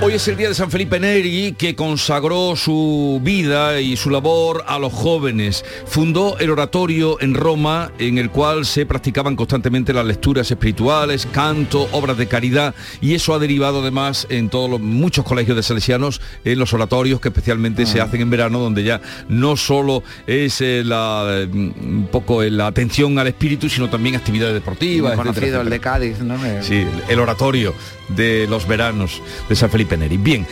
Hoy es el día de San Felipe Neri, que consagró su vida y su labor a los jóvenes. Fundó el oratorio en Roma, en el cual se practicaban constantemente las lecturas espirituales, canto, obras de caridad, y eso ha derivado además en todos los muchos colegios de salesianos en los oratorios que especialmente se Ah. hacen en verano, donde ya no solo es eh, la, un poco eh, la atención al espíritu, sino también actividades deportivas. Muy etcétera, conocido el de Cádiz, Sí, el oratorio de los veranos de San Felipe Bien,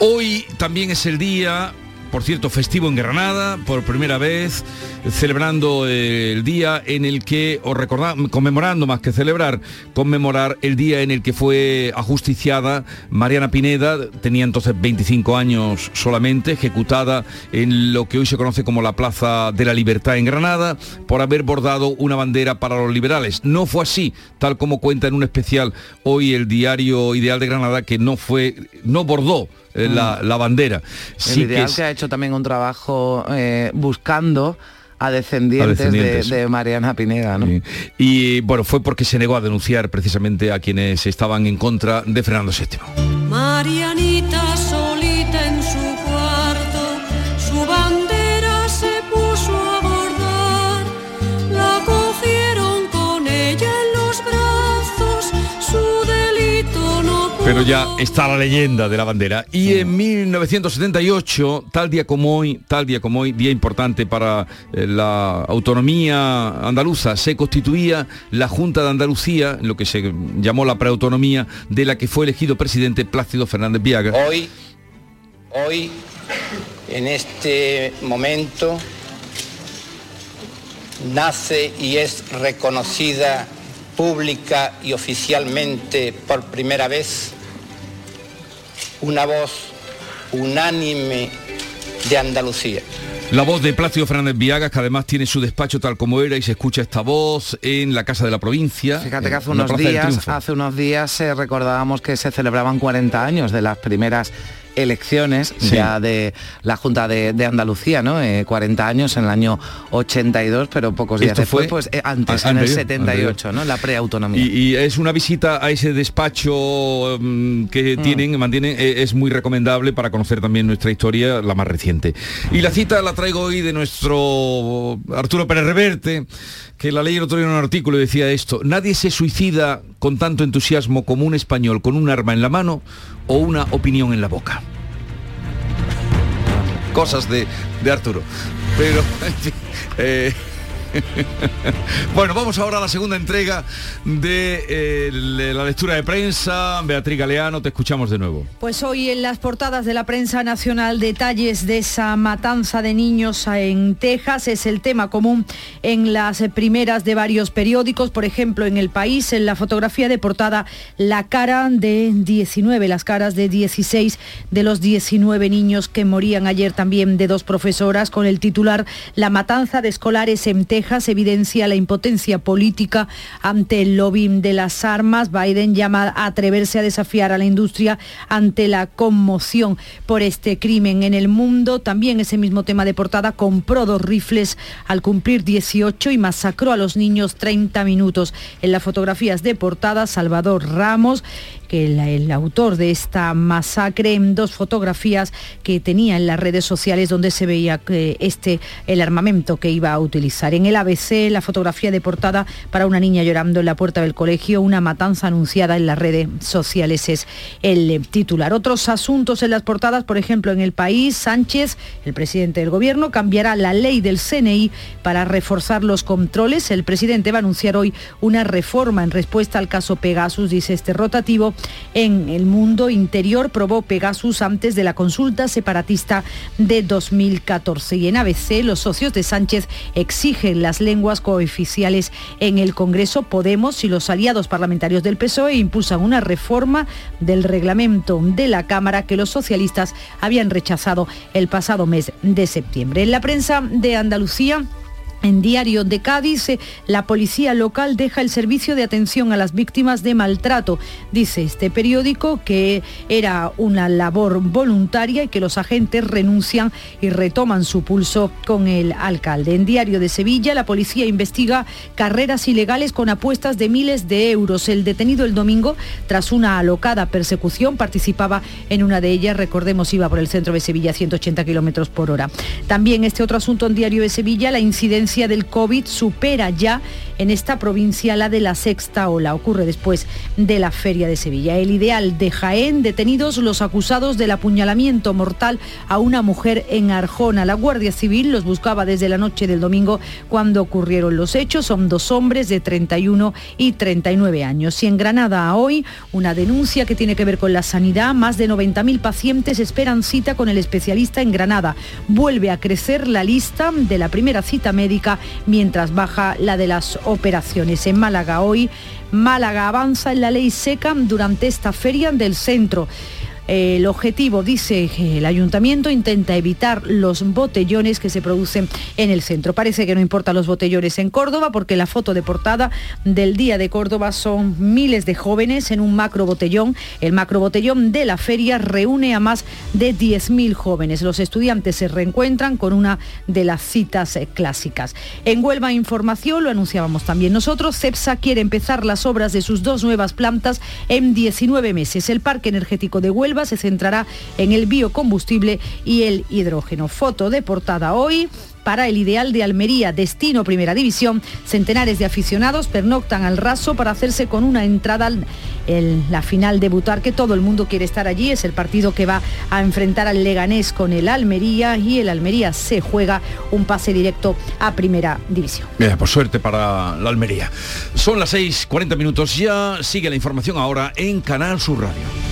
hoy también es el día, por cierto, festivo en Granada, por primera vez, celebrando eh, el día en el que, o recordando, conmemorando más que celebrar, conmemorar el día en el que fue ajusticiada Mariana Pineda, tenía entonces 25 años solamente, ejecutada en lo que hoy se conoce como la Plaza de la Libertad en Granada, por haber bordado una bandera para los liberales. No fue así, tal como cuenta en un especial hoy el diario Ideal de Granada, que no fue, no bordó eh, la, la bandera. El Sí que ideal es- que ha hecho también un trabajo eh, buscando a descendientes, A descendientes. De, de Mariana Pineda, ¿no? Y bueno, fue porque se negó a denunciar precisamente a quienes estaban en contra de Fernando VII. Marianita Pero ya está la leyenda de la bandera. Y en 1978, tal día como hoy, tal día como hoy, día importante para eh, la autonomía andaluza, se constituía la Junta de Andalucía, lo que se llamó la preautonomía, de la que fue elegido presidente Plácido Fernández Viaga. Hoy, hoy, en este momento, nace y es reconocida pública y oficialmente por primera vez una voz unánime de Andalucía. La voz de Plácido Fernández Viagas, que además tiene su despacho tal como era y se escucha esta voz en la Casa de la Provincia. Fíjate que hace unos días, hace unos días eh, recordábamos que se celebraban 40 años de las primeras elecciones Sí. ya de la Junta de, de Andalucía, ¿no? Eh, 40 años en el año 82, pero pocos días Esto después, fue pues eh, antes, en el anterior, 78, ¿no? La preautonomía. Y, y es una visita a ese despacho mm, que Mm. tienen, mantienen, eh, es muy recomendable para conocer también nuestra historia, la más reciente. Y la cita la traigo hoy de nuestro Arturo Pérez Reverte, que la ley el otro día en un artículo y decía esto, nadie se suicida con tanto entusiasmo como un español con un arma en la mano o una opinión en la boca. Cosas de, de Arturo. Pero, en fin, eh, bueno, vamos ahora a la segunda entrega de eh, la lectura de prensa. Beatriz Galeano, te escuchamos de nuevo. Pues hoy en las portadas de la prensa nacional detalles de esa matanza de niños en Texas es el tema común en las primeras de varios periódicos, por ejemplo en El País, en la fotografía de portada la cara de 19, las caras de 16 de los 19 niños que morían ayer también de dos profesoras con el titular La matanza de escolares en Texas evidencia la impotencia política ante el lobbying de las armas. Biden llama a atreverse a desafiar a la industria ante la conmoción por este crimen en el mundo. También ese mismo tema de portada compró dos rifles al cumplir 18 y masacró a los niños 30 minutos. En las fotografías de portada, Salvador Ramos, el, autor de esta masacre, en dos fotografías que tenía en las redes sociales donde se veía este el armamento que iba a utilizar. En el ABC, la fotografía de portada para una niña llorando en la puerta del colegio, una matanza anunciada en las redes sociales es el titular. Otros asuntos en las portadas, por ejemplo, en el país, Sánchez, el presidente del gobierno, cambiará la ley del CNI para reforzar los controles. El presidente va a anunciar hoy una reforma en respuesta al caso Pegasus, dice este rotativo. En el mundo interior probó Pegasus antes de la consulta separatista de 2014. Y en ABC, los socios de Sánchez exigen las lenguas cooficiales en el Congreso. Podemos y los aliados parlamentarios del PSOE impulsan una reforma del reglamento de la Cámara que los socialistas habían rechazado el pasado mes de septiembre. En la prensa de Andalucía, En Diario de Cádiz, eh, la policía local deja el servicio de atención a las víctimas de maltrato. Dice este periódico que era una labor voluntaria y que los agentes renuncian y retoman su pulso con el alcalde. En Diario de Sevilla, la policía investiga carreras ilegales con apuestas de miles de euros. El detenido el domingo, tras una alocada persecución, participaba en una de ellas. Recordemos, iba por el centro de Sevilla a 180 kilómetros por hora. También este otro asunto en Diario de Sevilla, la incidencia del COVID supera ya en esta provincia la de la sexta ola. Ocurre después de la Feria de Sevilla. El ideal de Jaén, detenidos los acusados del apuñalamiento mortal a una mujer en Arjona. La Guardia Civil los buscaba desde la noche del domingo cuando ocurrieron los hechos. Son dos hombres de 31 y 39 años. Y en Granada hoy una denuncia que tiene que ver con la sanidad. Más de 90.000 pacientes esperan cita con el especialista en Granada. Vuelve a crecer la lista de la primera cita médica mientras baja la de las operaciones. En Málaga hoy, Málaga avanza en la ley seca durante esta feria del centro. El objetivo, dice el ayuntamiento, intenta evitar los botellones que se producen en el centro. Parece que no importan los botellones en Córdoba porque la foto de portada del Día de Córdoba son miles de jóvenes en un macro botellón. El macro botellón de la feria reúne a más de 10.000 jóvenes. Los estudiantes se reencuentran con una de las citas clásicas. En Huelva Información, lo anunciábamos también nosotros, CEPSA quiere empezar las obras de sus dos nuevas plantas en 19 meses. El Parque Energético de Huelva se centrará en el biocombustible y el hidrógeno. Foto de portada hoy para el ideal de Almería, destino Primera División. Centenares de aficionados pernoctan al raso para hacerse con una entrada en la final debutar, que todo el mundo quiere estar allí. Es el partido que va a enfrentar al Leganés con el Almería y el Almería se juega un pase directo a Primera División. Por suerte para la Almería. Son las 6.40 minutos, ya sigue la información ahora en Canal Sur Radio.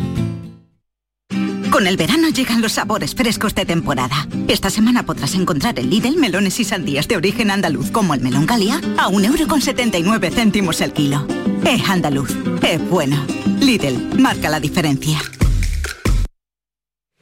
Con el verano llegan los sabores frescos de temporada. Esta semana podrás encontrar en Lidl melones y sandías de origen andaluz como el melón Galia a 1,79€ céntimos el kilo. Es andaluz, es bueno. Lidl, marca la diferencia.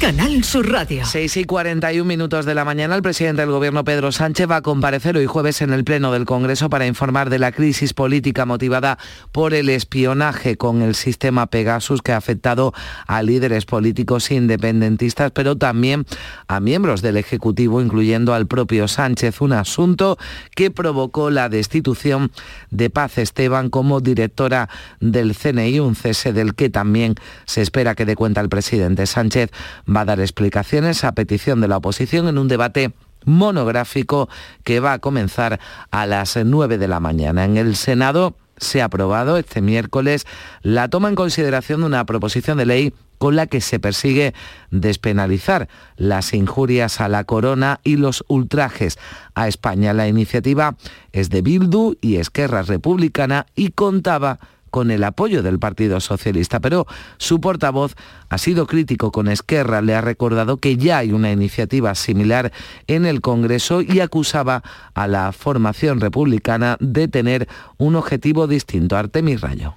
Canal Sur Radio. 6 y 41 minutos de la mañana, el presidente del Gobierno, Pedro Sánchez, va a comparecer hoy jueves en el Pleno del Congreso para informar de la crisis política motivada por el espionaje con el sistema Pegasus que ha afectado a líderes políticos independentistas, pero también a miembros del Ejecutivo, incluyendo al propio Sánchez, un asunto que provocó la destitución de Paz Esteban como directora del CNI, un cese del que también se espera que dé cuenta el presidente Sánchez va a dar explicaciones a petición de la oposición en un debate monográfico que va a comenzar a las 9 de la mañana. En el Senado se ha aprobado este miércoles la toma en consideración de una proposición de ley con la que se persigue despenalizar las injurias a la corona y los ultrajes a España. La iniciativa es de Bildu y Esquerra Republicana y contaba con el apoyo del Partido Socialista, pero su portavoz ha sido crítico con Esquerra, le ha recordado que ya hay una iniciativa similar en el Congreso y acusaba a la formación republicana de tener un objetivo distinto. Artemis Rayo.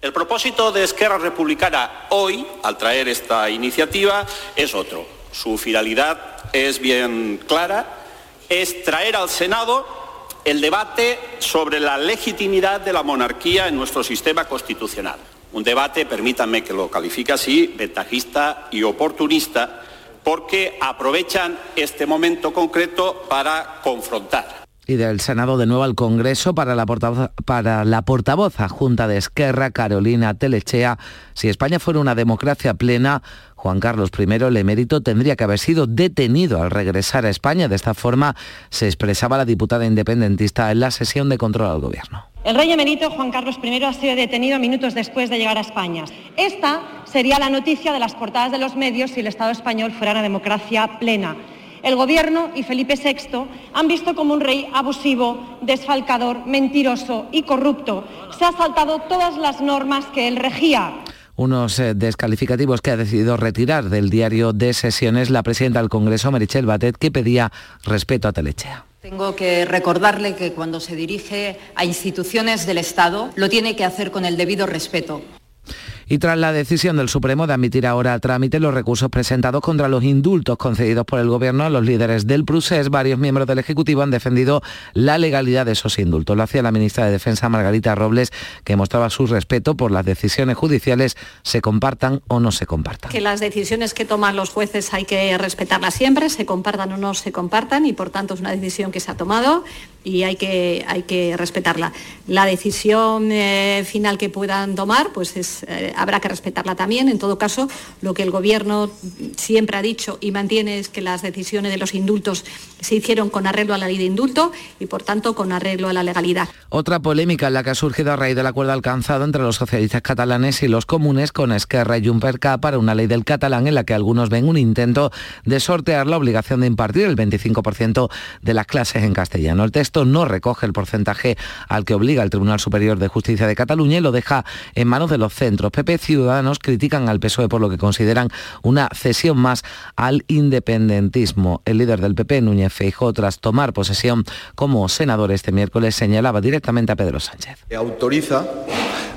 El propósito de Esquerra Republicana hoy, al traer esta iniciativa, es otro. Su finalidad es bien clara, es traer al Senado el debate sobre la legitimidad de la monarquía en nuestro sistema constitucional. Un debate, permítanme que lo califique así, ventajista y oportunista, porque aprovechan este momento concreto para confrontar Y del Senado de nuevo al Congreso para la portavoz, para la portavoz de Esquerra, Carolina Telechea. Si España fuera una democracia plena, Juan Carlos I, el emérito, tendría que haber sido detenido al regresar a España. De esta forma se expresaba la diputada independentista en la sesión de control al gobierno. El rey emérito Juan Carlos I ha sido detenido minutos después de llegar a España. Esta sería la noticia de las portadas de los medios si el Estado español fuera una democracia plena. El Gobierno y Felipe VI han visto como un rey abusivo, desfalcador, mentiroso y corrupto se ha saltado todas las normas que él regía unos eh, descalificativos que ha decidido retirar del diario de sesiones la presidenta del Congreso, Merichel Batet, que pedía respeto a Telechea. Tengo que recordarle que cuando se dirige a instituciones del Estado lo tiene que hacer con el debido respeto. Y tras la decisión del Supremo de admitir ahora a trámite los recursos presentados contra los indultos concedidos por el Gobierno a los líderes del Prusés, varios miembros del Ejecutivo han defendido la legalidad de esos indultos. Lo hacía la ministra de Defensa, Margarita Robles, que mostraba su respeto por las decisiones judiciales, se compartan o no se compartan. Que las decisiones que toman los jueces hay que respetarlas siempre, se compartan o no se compartan, y por tanto es una decisión que se ha tomado y hay que, hay que respetarla. La decisión eh, final que puedan tomar, pues es, eh, habrá que respetarla también. En todo caso, lo que el Gobierno siempre ha dicho y mantiene es que las decisiones de los indultos se hicieron con arreglo a la ley de indulto y, por tanto, con arreglo a la legalidad. Otra polémica en la que ha surgido a raíz del acuerdo alcanzado entre los socialistas catalanes y los comunes con Esquerra y Junperca para una ley del catalán en la que algunos ven un intento de sortear la obligación de impartir el 25% de las clases en castellano. El texto no recoge el porcentaje al que obliga el Tribunal Superior de Justicia de Cataluña y lo deja en manos de los centros. PP Ciudadanos critican al PSOE por lo que consideran una cesión más al independentismo. El líder del PP, Núñez Feijóo, tras tomar posesión como senador este miércoles, señalaba directamente a Pedro Sánchez. Autoriza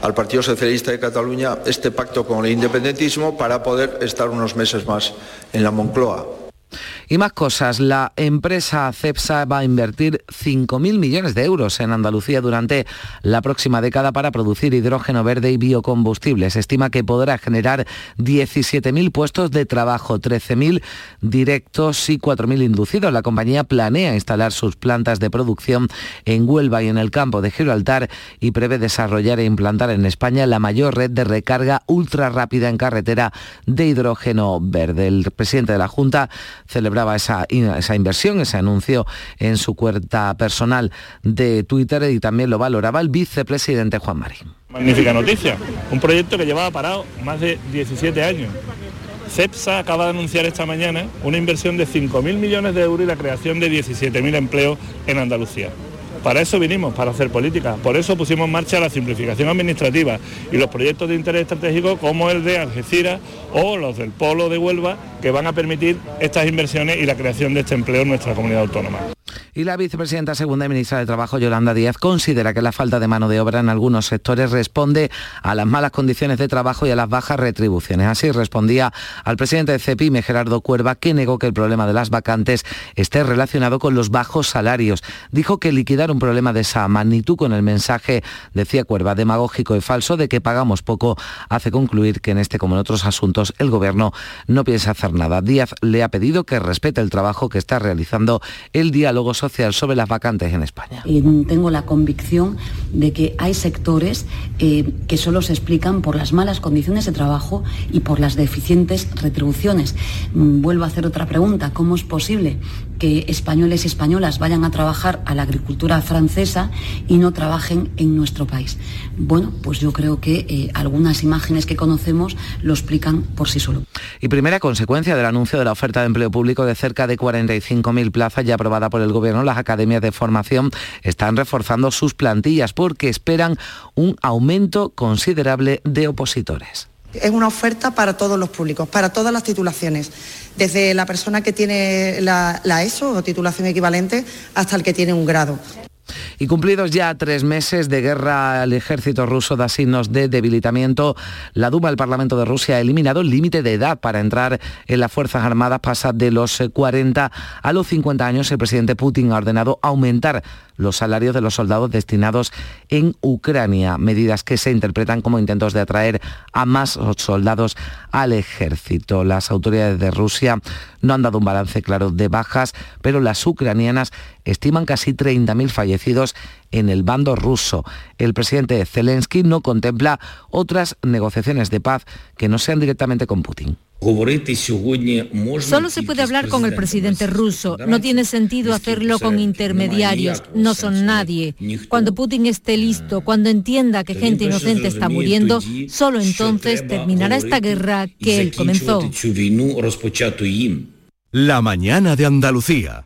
al Partido Socialista de Cataluña este pacto con el independentismo para poder estar unos meses más en la Moncloa. Y más cosas, la empresa CEPSA va a invertir 5.000 millones de euros en Andalucía durante la próxima década para producir hidrógeno verde y biocombustibles. Estima que podrá generar 17.000 puestos de trabajo, 13.000 directos y 4.000 inducidos. La compañía planea instalar sus plantas de producción en Huelva y en el campo de Gibraltar y prevé desarrollar e implantar en España la mayor red de recarga ultra rápida en carretera de hidrógeno verde. El presidente de la Junta esa, esa inversión, ese anuncio en su cuenta personal de Twitter y también lo valoraba el vicepresidente Juan Marín. Magnífica noticia, un proyecto que llevaba parado más de 17 años. CEPSA acaba de anunciar esta mañana una inversión de 5.000 millones de euros y la creación de 17.000 empleos en Andalucía. Para eso vinimos, para hacer política. Por eso pusimos en marcha la simplificación administrativa y los proyectos de interés estratégico como el de Algeciras o los del Polo de Huelva que van a permitir estas inversiones y la creación de este empleo en nuestra comunidad autónoma. Y la vicepresidenta segunda y ministra de Trabajo, Yolanda Díaz, considera que la falta de mano de obra en algunos sectores responde a las malas condiciones de trabajo y a las bajas retribuciones. Así respondía al presidente de CEPIME, Gerardo Cuerva, que negó que el problema de las vacantes esté relacionado con los bajos salarios. Dijo que liquidar un problema de esa magnitud con el mensaje, decía Cuerva, demagógico y falso de que pagamos poco, hace concluir que en este como en otros asuntos el Gobierno no piensa hacer nada. Díaz le ha pedido que respete el trabajo que está realizando el diálogo social sobre las vacantes en España. tengo la convicción de que hay sectores eh, que solo se explican por las malas condiciones de trabajo y por las deficientes retribuciones. Mm, vuelvo a hacer otra pregunta. ¿Cómo es posible que españoles y españolas vayan a trabajar a la agricultura francesa y no trabajen en nuestro país? Bueno, pues yo creo que eh, algunas imágenes que conocemos lo explican por sí solo. Y primera consecuencia del anuncio de la oferta de empleo público de cerca de 45.000 plazas ya aprobada por el Gobierno las academias de formación están reforzando sus plantillas porque esperan un aumento considerable de opositores. Es una oferta para todos los públicos, para todas las titulaciones, desde la persona que tiene la, ESO o titulación equivalente hasta el que tiene un grado. Y cumplidos ya tres meses de guerra al ejército ruso da signos de debilitamiento, la Duma del Parlamento de Rusia ha eliminado el límite de edad para entrar en las Fuerzas Armadas, pasa de los 40 a los 50 años. El presidente Putin ha ordenado aumentar los salarios de los soldados destinados en Ucrania, medidas que se interpretan como intentos de atraer a más soldados al ejército. Las autoridades de Rusia no han dado un balance claro de bajas, pero las ucranianas estiman casi 30.000 fallecidos en el bando ruso. El presidente Zelensky no contempla otras negociaciones de paz que no sean directamente con Putin. Solo se puede hablar con el presidente ruso. No tiene sentido hacerlo con intermediarios. No son nadie. Cuando Putin esté listo, cuando entienda que gente inocente está muriendo, solo entonces terminará esta guerra que él comenzó. La mañana de Andalucía.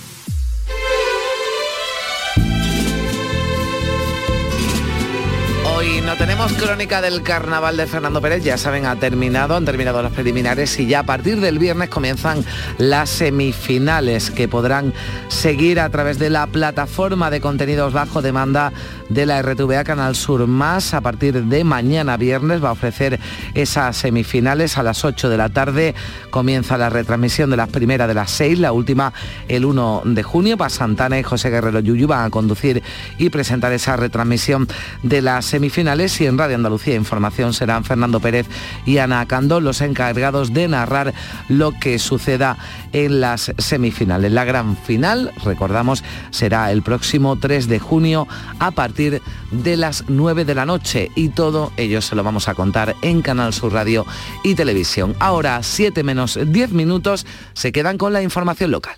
Tenemos crónica del carnaval de Fernando Pérez, ya saben, ha terminado, han terminado las preliminares y ya a partir del viernes comienzan las semifinales que podrán seguir a través de la plataforma de contenidos bajo demanda de la RTVA Canal Sur Más. A partir de mañana viernes va a ofrecer esas semifinales a las 8 de la tarde. Comienza la retransmisión de las primeras de las 6, la última el 1 de junio. Pa Santana y José Guerrero Yuyu van a conducir y presentar esa retransmisión de las semifinales y en Radio Andalucía Información serán Fernando Pérez y Ana Candó los encargados de narrar lo que suceda en las semifinales. La gran final, recordamos, será el próximo 3 de junio a partir de las 9 de la noche y todo ello se lo vamos a contar en Canal Sur Radio y Televisión. Ahora, 7 menos 10 minutos, se quedan con la información local.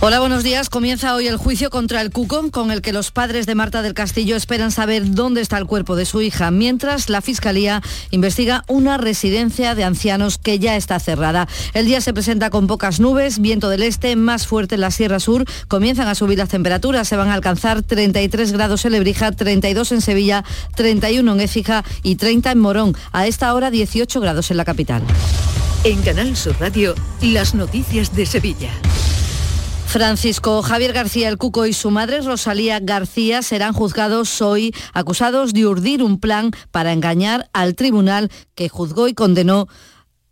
Hola, buenos días. Comienza hoy el juicio contra el Cucón, con el que los padres de Marta del Castillo esperan saber dónde está el cuerpo de su hija, mientras la Fiscalía investiga una residencia de ancianos que ya está cerrada. El día se presenta con pocas nubes, viento del este, más fuerte en la Sierra Sur. Comienzan a subir las temperaturas, se van a alcanzar 33 grados en Lebrija, 32 en Sevilla, 31 en Écija y 30 en Morón. A esta hora 18 grados en la capital. En Canal Sur Radio, las noticias de Sevilla. Francisco Javier García el Cuco y su madre Rosalía García serán juzgados hoy acusados de urdir un plan para engañar al tribunal que juzgó y condenó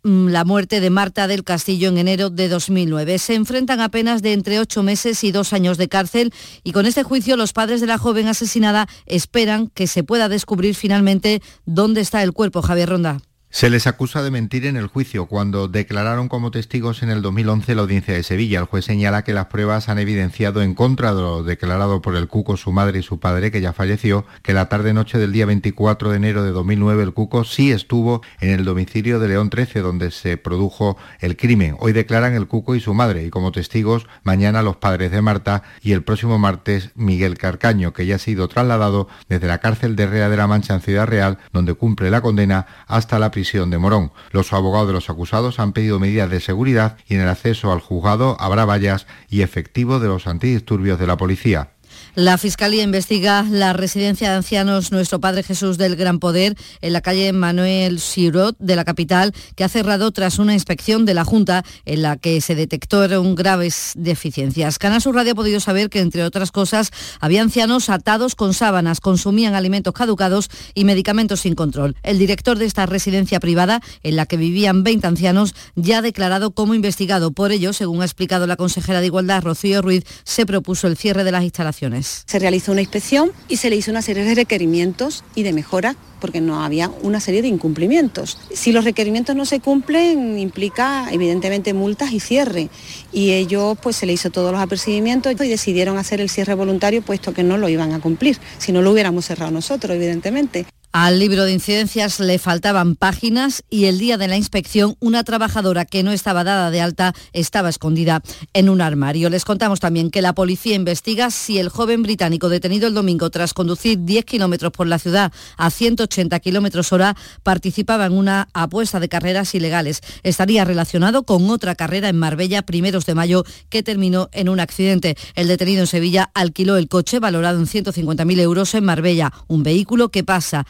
mm, la muerte de Marta del Castillo en enero de 2009. Se enfrentan a penas de entre ocho meses y dos años de cárcel y con este juicio los padres de la joven asesinada esperan que se pueda descubrir finalmente dónde está el cuerpo. Javier Ronda. Se les acusa de mentir en el juicio cuando declararon como testigos en el 2011 la audiencia de Sevilla. El juez señala que las pruebas han evidenciado en contra de lo declarado por el Cuco, su madre y su padre, que ya falleció, que la tarde-noche del día 24 de enero de 2009 el Cuco sí estuvo en el domicilio de León 13, donde se produjo el crimen. Hoy declaran el Cuco y su madre y como testigos mañana los padres de Marta y el próximo martes Miguel Carcaño, que ya ha sido trasladado desde la cárcel de Rea de la Mancha en Ciudad Real, donde cumple la condena, hasta la prisión de Morón. Los abogados de los acusados han pedido medidas de seguridad y en el acceso al juzgado habrá vallas y efectivo de los antidisturbios de la policía. La Fiscalía investiga la residencia de ancianos Nuestro Padre Jesús del Gran Poder en la calle Manuel Sirot de la capital, que ha cerrado tras una inspección de la Junta en la que se detectaron graves deficiencias. Canal Sur Radio ha podido saber que, entre otras cosas, había ancianos atados con sábanas, consumían alimentos caducados y medicamentos sin control. El director de esta residencia privada, en la que vivían 20 ancianos, ya ha declarado como investigado. Por ello, según ha explicado la consejera de Igualdad, Rocío Ruiz, se propuso el cierre de las instalaciones. Se realizó una inspección y se le hizo una serie de requerimientos y de mejoras porque no había una serie de incumplimientos. Si los requerimientos no se cumplen, implica evidentemente multas y cierre. Y ellos pues se le hizo todos los apercibimientos y decidieron hacer el cierre voluntario puesto que no lo iban a cumplir, si no lo hubiéramos cerrado nosotros, evidentemente. Al libro de incidencias le faltaban páginas y el día de la inspección una trabajadora que no estaba dada de alta estaba escondida en un armario. Les contamos también que la policía investiga si el joven británico detenido el domingo tras conducir 10 kilómetros por la ciudad a 180 kilómetros hora participaba en una apuesta de carreras ilegales. Estaría relacionado con otra carrera en Marbella primeros de mayo que terminó en un accidente. El detenido en Sevilla alquiló el coche valorado en 150.000 euros en Marbella, un vehículo que pasa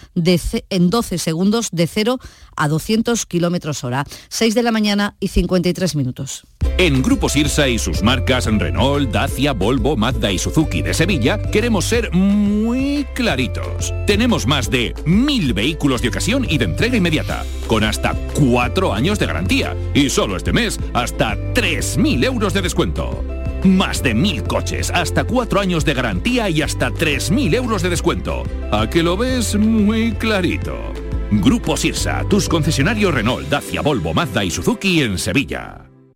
en 12 segundos de 0 a 200 kilómetros hora. 6 de la mañana y 53 minutos. En Grupo Sirsa y sus marcas Renault, Dacia, Volvo, Mazda y Suzuki de Sevilla queremos ser muy claritos. Tenemos más de mil vehículos de ocasión y de entrega inmediata, con hasta cuatro años de garantía y solo este mes hasta 3.000 euros de descuento. Más de mil coches, hasta cuatro años de garantía y hasta 3.000 euros de descuento. ¿A que lo ves muy clarito? Grupo Sirsa, tus concesionarios Renault, Dacia, Volvo, Mazda y Suzuki en Sevilla.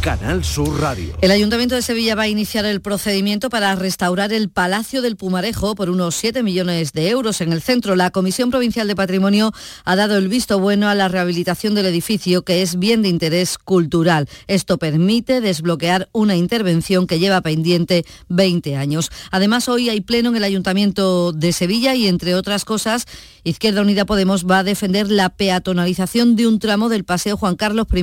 Canal Sur Radio. El Ayuntamiento de Sevilla va a iniciar el procedimiento para restaurar el Palacio del Pumarejo por unos 7 millones de euros en el centro. La Comisión Provincial de Patrimonio ha dado el visto bueno a la rehabilitación del edificio, que es bien de interés cultural. Esto permite desbloquear una intervención que lleva pendiente 20 años. Además, hoy hay pleno en el Ayuntamiento de Sevilla y, entre otras cosas, Izquierda Unida Podemos va a defender la peatonalización de un tramo del Paseo Juan Carlos I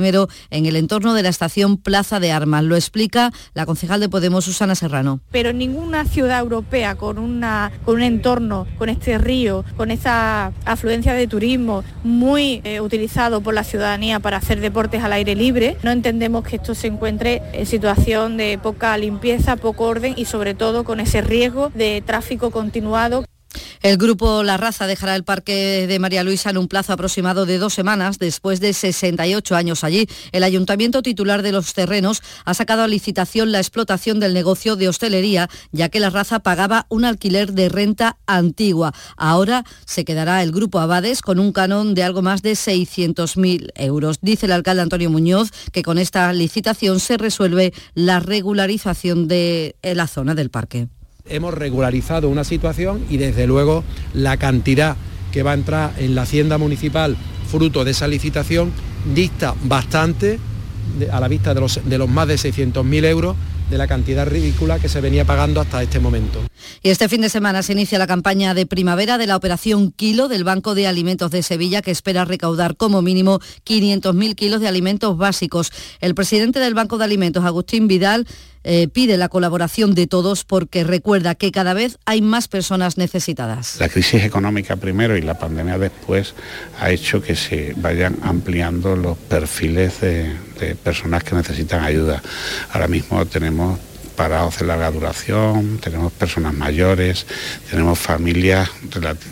en el entorno de la estación Plaza de Armas. Lo explica la concejal de Podemos, Susana Serrano. Pero ninguna ciudad europea con, una, con un entorno, con este río, con esa afluencia de turismo muy eh, utilizado por la ciudadanía para hacer deportes al aire libre, no entendemos que esto se encuentre en situación de poca limpieza, poco orden y sobre todo con ese riesgo de tráfico continuado. El grupo La Raza dejará el parque de María Luisa en un plazo aproximado de dos semanas después de 68 años allí. El ayuntamiento titular de los terrenos ha sacado a licitación la explotación del negocio de hostelería, ya que La Raza pagaba un alquiler de renta antigua. Ahora se quedará el grupo Abades con un canon de algo más de 600.000 euros. Dice el alcalde Antonio Muñoz que con esta licitación se resuelve la regularización de la zona del parque hemos regularizado una situación y desde luego la cantidad que va a entrar en la hacienda municipal fruto de esa licitación dista bastante a la vista de los, de los más de 600.000 euros de la cantidad ridícula que se venía pagando hasta este momento. Y este fin de semana se inicia la campaña de primavera de la operación Kilo del Banco de Alimentos de Sevilla, que espera recaudar como mínimo 500.000 kilos de alimentos básicos. El presidente del Banco de Alimentos, Agustín Vidal, eh, pide la colaboración de todos porque recuerda que cada vez hay más personas necesitadas. La crisis económica primero y la pandemia después ha hecho que se vayan ampliando los perfiles de, de personas que necesitan ayuda. Ahora mismo tenemos parados de larga duración, tenemos personas mayores, tenemos familias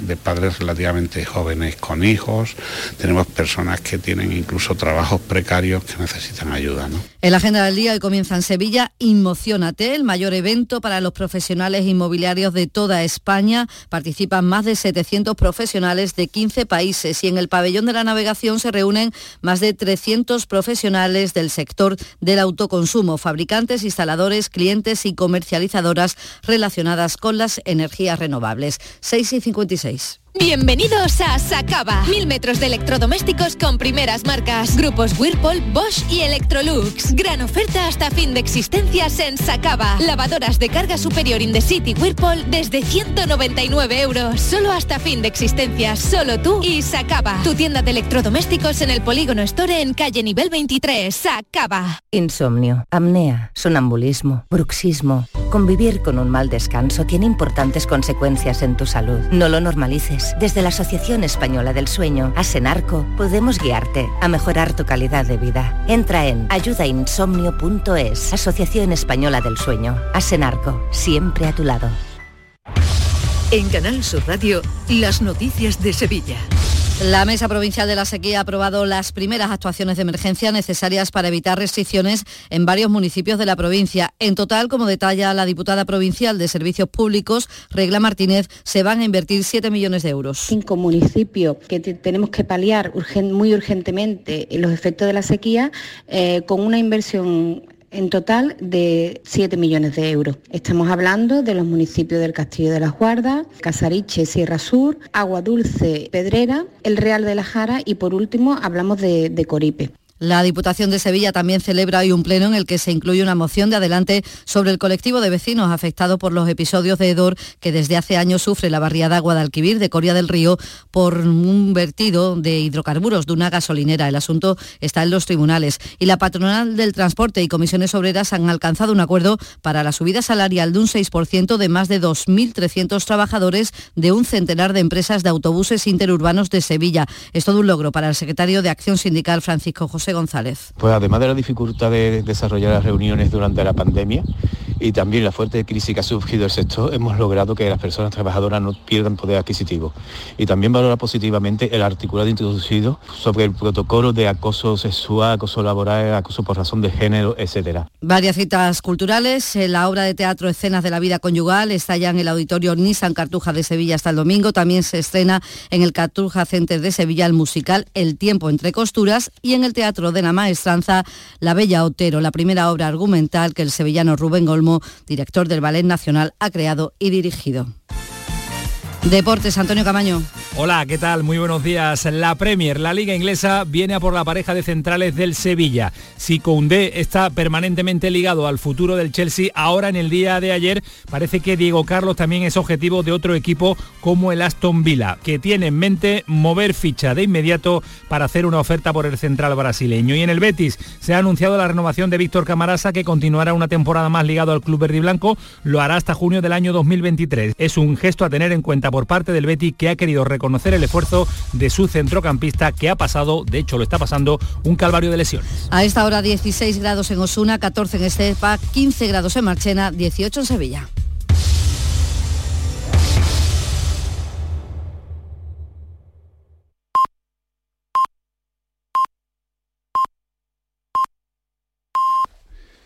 de padres relativamente jóvenes con hijos, tenemos personas que tienen incluso trabajos precarios que necesitan ayuda. ¿no? En la agenda del día hoy comienza en Sevilla Inmocionate, el mayor evento para los profesionales inmobiliarios de toda España. Participan más de 700 profesionales de 15 países y en el pabellón de la navegación se reúnen más de 300 profesionales del sector del autoconsumo, fabricantes, instaladores, clientes y comercializadoras relacionadas con las energías renovables. 6 y 56. Bienvenidos a Sacaba. Mil metros de electrodomésticos con primeras marcas. Grupos Whirlpool, Bosch y Electrolux. Gran oferta hasta fin de existencias en Sacaba. Lavadoras de carga superior in the city Whirlpool desde 199 euros. Solo hasta fin de existencias. Solo tú y Sacaba. Tu tienda de electrodomésticos en el Polígono Store en calle nivel 23. Sacaba. Insomnio, apnea, sonambulismo, bruxismo. Convivir con un mal descanso tiene importantes consecuencias en tu salud. No lo normalices. Desde la Asociación Española del Sueño, Asenarco, podemos guiarte a mejorar tu calidad de vida. Entra en ayudainsomnio.es, Asociación Española del Sueño. Asenarco, siempre a tu lado. En Canal Sur Radio, las noticias de Sevilla. La Mesa Provincial de la Sequía ha aprobado las primeras actuaciones de emergencia necesarias para evitar restricciones en varios municipios de la provincia. En total, como detalla la diputada provincial de Servicios Públicos, Regla Martínez, se van a invertir 7 millones de euros. Cinco municipios que tenemos que paliar muy urgentemente los efectos de la sequía eh, con una inversión en total de 7 millones de euros. Estamos hablando de los municipios del Castillo de las Guardas, Casariche, Sierra Sur, Agua Dulce, Pedrera, el Real de la Jara y por último hablamos de, de Coripe. La Diputación de Sevilla también celebra hoy un pleno en el que se incluye una moción de adelante sobre el colectivo de vecinos afectados por los episodios de hedor que desde hace años sufre la barriada Guadalquivir de Coria del Río por un vertido de hidrocarburos de una gasolinera. El asunto está en los tribunales y la patronal del transporte y comisiones obreras han alcanzado un acuerdo para la subida salarial de un 6% de más de 2.300 trabajadores de un centenar de empresas de autobuses interurbanos de Sevilla. Es todo un logro para el secretario de Acción Sindical Francisco José González. Pues además de la dificultad de desarrollar las reuniones durante la pandemia y también la fuerte crisis que ha surgido el sector, hemos logrado que las personas trabajadoras no pierdan poder adquisitivo. Y también valora positivamente el articulado introducido sobre el protocolo de acoso sexual, acoso laboral, acoso por razón de género, etcétera. Varias citas culturales, la obra de teatro Escenas de la vida conyugal está ya en el auditorio Nissan Cartuja de Sevilla hasta el domingo. También se estrena en el Cartuja Center de Sevilla el musical El tiempo entre costuras y en el teatro de la Maestranza, La Bella Otero, la primera obra argumental que el sevillano Rubén Olmo, director del Ballet Nacional, ha creado y dirigido. Deportes, Antonio Camaño. Hola, ¿qué tal? Muy buenos días. La Premier, la liga inglesa, viene a por la pareja de centrales del Sevilla. Si Koundé está permanentemente ligado al futuro del Chelsea, ahora en el día de ayer parece que Diego Carlos también es objetivo de otro equipo como el Aston Villa, que tiene en mente mover ficha de inmediato para hacer una oferta por el central brasileño. Y en el Betis se ha anunciado la renovación de Víctor Camarasa, que continuará una temporada más ligado al club verde y blanco, lo hará hasta junio del año 2023. Es un gesto a tener en cuenta por parte del Betis que ha querido reconocer el esfuerzo de su centrocampista que ha pasado, de hecho lo está pasando, un calvario de lesiones. A esta hora 16 grados en Osuna, 14 en Estepa, 15 grados en Marchena, 18 en Sevilla.